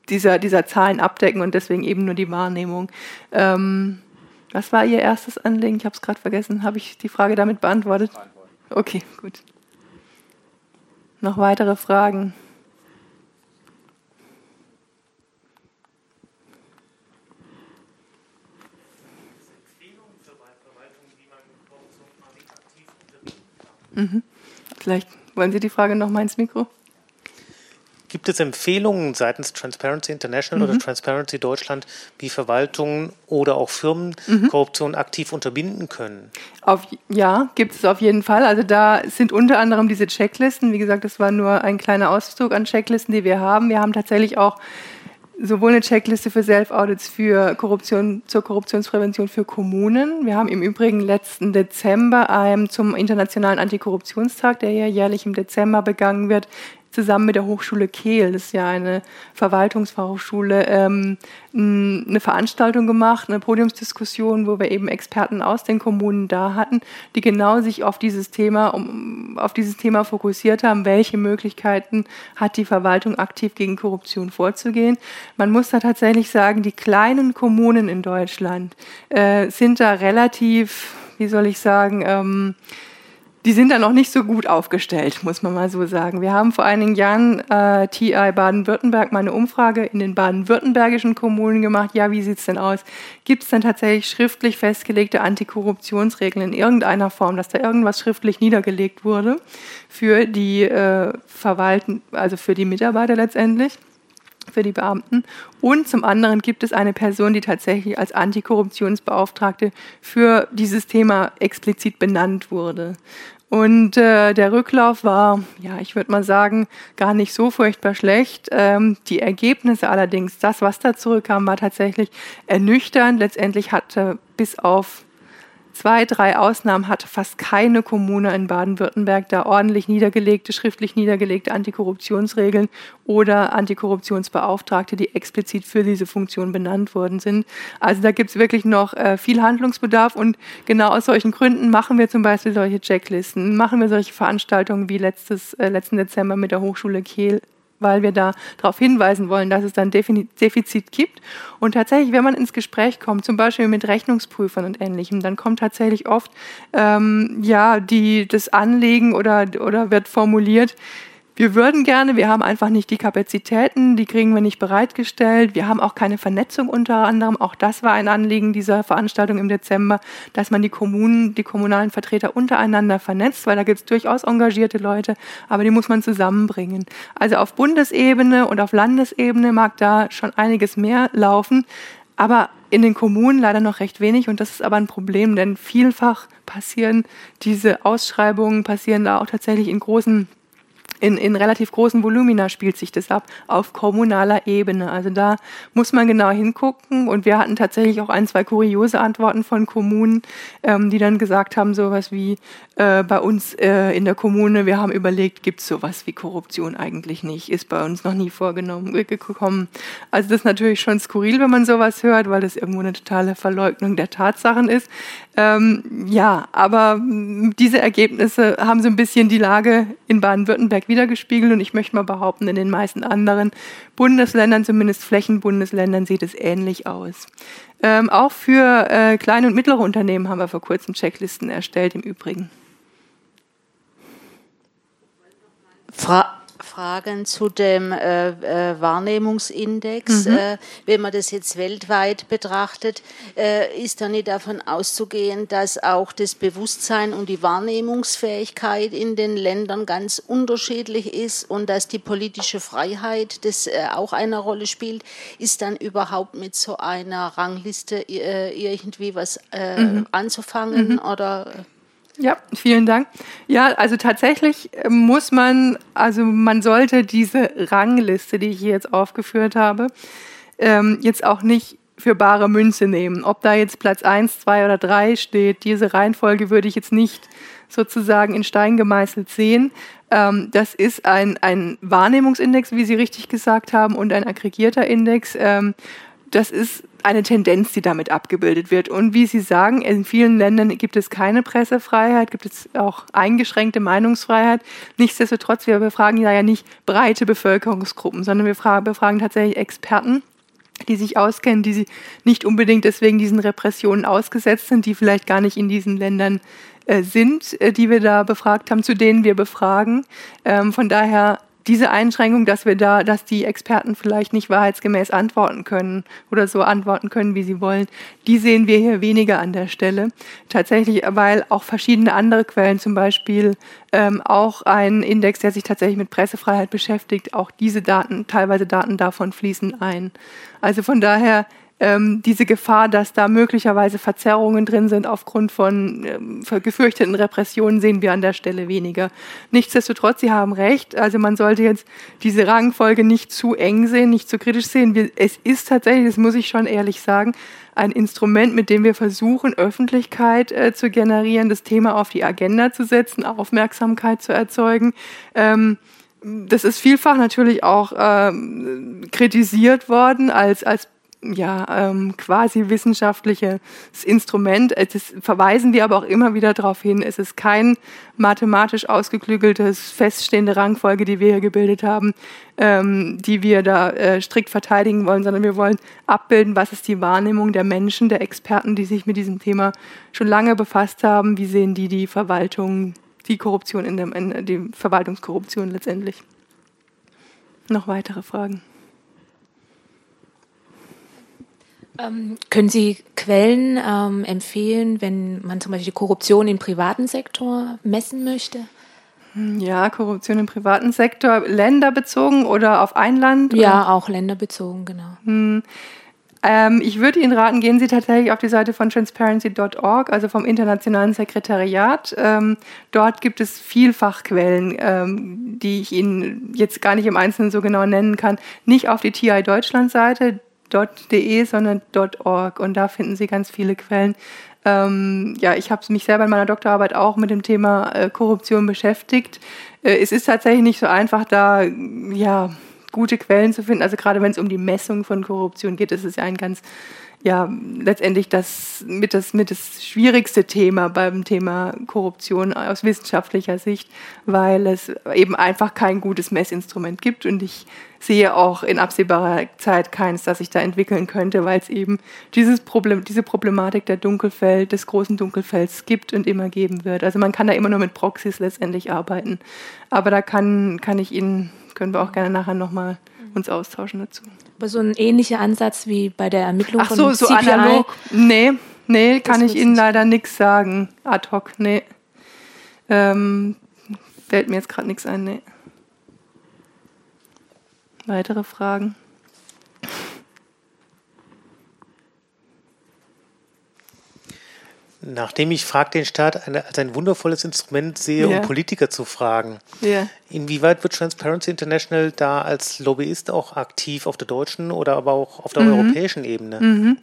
dieser, dieser Zahlen abdecken und deswegen eben nur die Wahrnehmung. Ähm, was war Ihr erstes Anliegen? Ich habe es gerade vergessen. Habe ich die Frage damit beantwortet? Okay, gut. Noch weitere Fragen? Mhm. Vielleicht wollen Sie die Frage noch mal ins Mikro? Gibt es Empfehlungen seitens Transparency International mhm. oder Transparency Deutschland, wie Verwaltungen oder auch Firmen mhm. Korruption aktiv unterbinden können? Auf, ja, gibt es auf jeden Fall. Also da sind unter anderem diese Checklisten. Wie gesagt, das war nur ein kleiner Auszug an Checklisten, die wir haben. Wir haben tatsächlich auch sowohl eine Checkliste für Self-Audits für Korruption, zur Korruptionsprävention für Kommunen. Wir haben im Übrigen letzten Dezember ähm, zum Internationalen Antikorruptionstag, der ja jährlich im Dezember begangen wird, zusammen mit der Hochschule Kehl, das ist ja eine Verwaltungsfachhochschule, ähm, eine Veranstaltung gemacht, eine Podiumsdiskussion, wo wir eben Experten aus den Kommunen da hatten, die genau sich auf dieses Thema, um, auf dieses Thema fokussiert haben, welche Möglichkeiten hat die Verwaltung aktiv gegen Korruption vorzugehen. Man muss da tatsächlich sagen, die kleinen Kommunen in Deutschland äh, sind da relativ, wie soll ich sagen, ähm, die sind da noch nicht so gut aufgestellt, muss man mal so sagen. Wir haben vor einigen Jahren äh, TI Baden-Württemberg mal eine Umfrage in den baden-württembergischen Kommunen gemacht. Ja, wie sieht's denn aus? Gibt es denn tatsächlich schriftlich festgelegte Antikorruptionsregeln in irgendeiner Form, dass da irgendwas schriftlich niedergelegt wurde für die äh, Verwalten, also für die Mitarbeiter letztendlich? Für die Beamten. Und zum anderen gibt es eine Person, die tatsächlich als Antikorruptionsbeauftragte für dieses Thema explizit benannt wurde. Und äh, der Rücklauf war, ja, ich würde mal sagen, gar nicht so furchtbar schlecht. Ähm, die Ergebnisse allerdings, das, was da zurückkam, war tatsächlich ernüchternd. Letztendlich hatte bis auf zwei, drei Ausnahmen hat fast keine Kommune in Baden-Württemberg da ordentlich niedergelegte, schriftlich niedergelegte Antikorruptionsregeln oder Antikorruptionsbeauftragte, die explizit für diese Funktion benannt worden sind. Also da gibt es wirklich noch äh, viel Handlungsbedarf und genau aus solchen Gründen machen wir zum Beispiel solche Checklisten, machen wir solche Veranstaltungen wie letztes, äh, letzten Dezember mit der Hochschule Kehl weil wir da darauf hinweisen wollen, dass es dann Defizit gibt. Und tatsächlich, wenn man ins Gespräch kommt, zum Beispiel mit Rechnungsprüfern und Ähnlichem, dann kommt tatsächlich oft ähm, ja die das Anliegen oder oder wird formuliert, wir würden gerne, wir haben einfach nicht die Kapazitäten, die kriegen wir nicht bereitgestellt. Wir haben auch keine Vernetzung unter anderem. Auch das war ein Anliegen dieser Veranstaltung im Dezember, dass man die Kommunen, die kommunalen Vertreter untereinander vernetzt, weil da gibt es durchaus engagierte Leute, aber die muss man zusammenbringen. Also auf Bundesebene und auf Landesebene mag da schon einiges mehr laufen, aber in den Kommunen leider noch recht wenig und das ist aber ein Problem, denn vielfach passieren diese Ausschreibungen, passieren da auch tatsächlich in großen in, in relativ großen Volumina spielt sich das ab, auf kommunaler Ebene. Also da muss man genau hingucken. Und wir hatten tatsächlich auch ein, zwei kuriose Antworten von Kommunen, ähm, die dann gesagt haben, sowas wie äh, bei uns äh, in der Kommune, wir haben überlegt, gibt es sowas wie Korruption eigentlich nicht, ist bei uns noch nie vorgenommen äh, gekommen. Also das ist natürlich schon skurril, wenn man sowas hört, weil das irgendwo eine totale Verleugnung der Tatsachen ist. Ähm, ja, aber diese Ergebnisse haben so ein bisschen die Lage in Baden-Württemberg wiedergespiegelt und ich möchte mal behaupten, in den meisten anderen Bundesländern, zumindest Flächenbundesländern, sieht es ähnlich aus. Ähm, auch für äh, kleine und mittlere Unternehmen haben wir vor kurzem Checklisten erstellt, im Übrigen. Fra Fragen zu dem äh, äh, Wahrnehmungsindex. Mhm. Äh, wenn man das jetzt weltweit betrachtet, äh, ist dann nicht davon auszugehen, dass auch das Bewusstsein und die Wahrnehmungsfähigkeit in den Ländern ganz unterschiedlich ist und dass die politische Freiheit das äh, auch eine Rolle spielt. Ist dann überhaupt mit so einer Rangliste äh, irgendwie was mhm. anzufangen mhm. oder? Ja, vielen Dank. Ja, also tatsächlich äh, muss man, also man sollte diese Rangliste, die ich hier jetzt aufgeführt habe, ähm, jetzt auch nicht für bare Münze nehmen. Ob da jetzt Platz 1, 2 oder 3 steht, diese Reihenfolge würde ich jetzt nicht sozusagen in Stein gemeißelt sehen. Ähm, das ist ein, ein Wahrnehmungsindex, wie Sie richtig gesagt haben, und ein aggregierter Index. Ähm, das ist eine Tendenz, die damit abgebildet wird. Und wie Sie sagen, in vielen Ländern gibt es keine Pressefreiheit, gibt es auch eingeschränkte Meinungsfreiheit. Nichtsdestotrotz, wir befragen ja nicht breite Bevölkerungsgruppen, sondern wir befragen tatsächlich Experten die sich auskennen, die nicht unbedingt deswegen diesen Repressionen ausgesetzt sind, die vielleicht gar nicht in diesen Ländern äh, sind, äh, die wir da befragt haben, zu denen wir befragen. Ähm, von daher diese Einschränkung, dass wir da, dass die Experten vielleicht nicht wahrheitsgemäß antworten können oder so antworten können, wie sie wollen, die sehen wir hier weniger an der Stelle. Tatsächlich, weil auch verschiedene andere Quellen, zum Beispiel ähm, auch ein Index, der sich tatsächlich mit Pressefreiheit beschäftigt, auch diese Daten, teilweise Daten davon fließen ein. Also von daher ähm, diese Gefahr, dass da möglicherweise Verzerrungen drin sind aufgrund von ähm, gefürchteten Repressionen, sehen wir an der Stelle weniger. Nichtsdestotrotz, Sie haben recht, also man sollte jetzt diese Rangfolge nicht zu eng sehen, nicht zu kritisch sehen. Wir, es ist tatsächlich, das muss ich schon ehrlich sagen, ein Instrument, mit dem wir versuchen, Öffentlichkeit äh, zu generieren, das Thema auf die Agenda zu setzen, Aufmerksamkeit zu erzeugen. Ähm, das ist vielfach natürlich auch ähm, kritisiert worden als, als ja, ähm, quasi wissenschaftliches Instrument. Das verweisen wir aber auch immer wieder darauf hin. Es ist kein mathematisch ausgeklügeltes, feststehende Rangfolge, die wir hier gebildet haben, ähm, die wir da äh, strikt verteidigen wollen, sondern wir wollen abbilden, was ist die Wahrnehmung der Menschen, der Experten, die sich mit diesem Thema schon lange befasst haben. Wie sehen die die Verwaltung, die Korruption in, dem, in die Verwaltungskorruption letztendlich? Noch weitere Fragen? Ähm, können Sie Quellen ähm, empfehlen, wenn man zum Beispiel Korruption im privaten Sektor messen möchte? Hm, ja, Korruption im privaten Sektor, länderbezogen oder auf ein Land? Ja, auch länderbezogen, genau. Hm. Ähm, ich würde Ihnen raten, gehen Sie tatsächlich auf die Seite von transparency.org, also vom Internationalen Sekretariat. Ähm, dort gibt es vielfach Quellen, ähm, die ich Ihnen jetzt gar nicht im Einzelnen so genau nennen kann. Nicht auf die TI Deutschland Seite, .de, sondern .org und da finden Sie ganz viele Quellen. Ähm, ja, ich habe mich selber in meiner Doktorarbeit auch mit dem Thema äh, Korruption beschäftigt. Äh, es ist tatsächlich nicht so einfach, da ja gute Quellen zu finden. Also gerade wenn es um die Messung von Korruption geht, ist es ja ein ganz ja letztendlich das mit, das mit das schwierigste Thema beim Thema Korruption aus wissenschaftlicher Sicht, weil es eben einfach kein gutes Messinstrument gibt und ich sehe auch in absehbarer Zeit keins, das sich da entwickeln könnte, weil es eben dieses Problem, diese Problematik der Dunkelfeld, des großen Dunkelfelds gibt und immer geben wird. Also man kann da immer nur mit Proxys letztendlich arbeiten. Aber da kann, kann ich Ihnen, können wir auch gerne nachher nochmal uns austauschen dazu. Aber so ein ähnlicher Ansatz wie bei der Ermittlung Ach so, von so CPI? analog? Nee, nee, kann ich Ihnen leider nichts sagen. Ad hoc, nee. Ähm, fällt mir jetzt gerade nichts ein, nee. Weitere Fragen? Nachdem ich Frag den Staat eine, als ein wundervolles Instrument sehe, Ja. um Politiker zu fragen, Ja. inwieweit wird Transparency International da als Lobbyist auch aktiv auf der deutschen oder aber auch auf der Mhm. europäischen Ebene?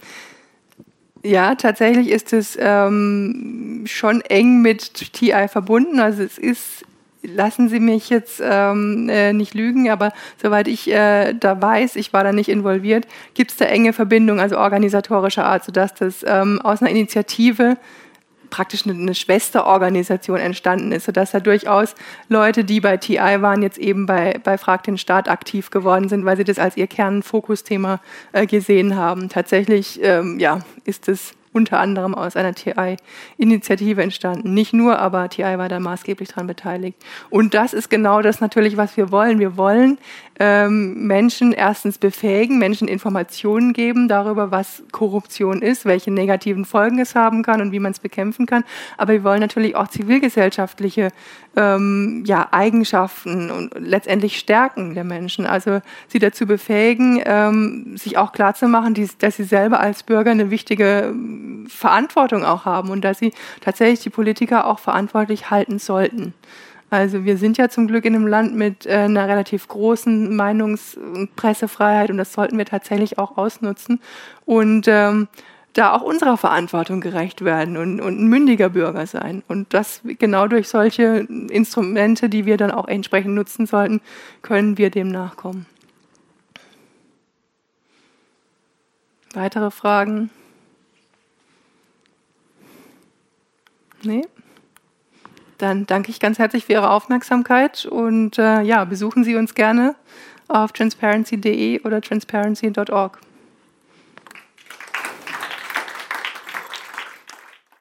Ja, tatsächlich ist es ähm, schon eng mit TI verbunden. Also es ist, lassen Sie mich jetzt ähm, äh, nicht lügen, aber soweit ich äh, da weiß, ich war da nicht involviert, gibt es da enge Verbindungen, also organisatorischer Art, sodass das ähm, aus einer Initiative praktisch eine, eine Schwesterorganisation entstanden ist, sodass da durchaus Leute, die bei TI waren, jetzt eben bei, bei Frag den Staat aktiv geworden sind, weil sie das als ihr Kernfokusthema äh, gesehen haben. Tatsächlich ähm, ja, ist es unter anderem aus einer TI-Initiative entstanden. Nicht nur, aber TI war da maßgeblich daran beteiligt. Und das ist genau das natürlich, was wir wollen. Wir wollen ähm, Menschen erstens befähigen, Menschen Informationen geben darüber, was Korruption ist, welche negativen Folgen es haben kann und wie man es bekämpfen kann. Aber wir wollen natürlich auch zivilgesellschaftliche ähm, ja, Eigenschaften und letztendlich Stärken der Menschen. Also sie dazu befähigen, ähm, sich auch klarzumachen, dass sie selber als Bürger eine wichtige Verantwortung auch haben und dass sie tatsächlich die Politiker auch verantwortlich halten sollten. Also wir sind ja zum Glück in einem Land mit äh, einer relativ großen Meinungs- und Pressefreiheit und das sollten wir tatsächlich auch ausnutzen. Und ähm, da auch unserer Verantwortung gerecht werden und, und ein mündiger Bürger sein. Und das genau durch solche Instrumente, die wir dann auch entsprechend nutzen sollten, können wir dem nachkommen. Weitere Fragen? Nee? Dann danke ich ganz herzlich für Ihre Aufmerksamkeit und äh, ja, besuchen Sie uns gerne auf transparency.de oder transparency.org.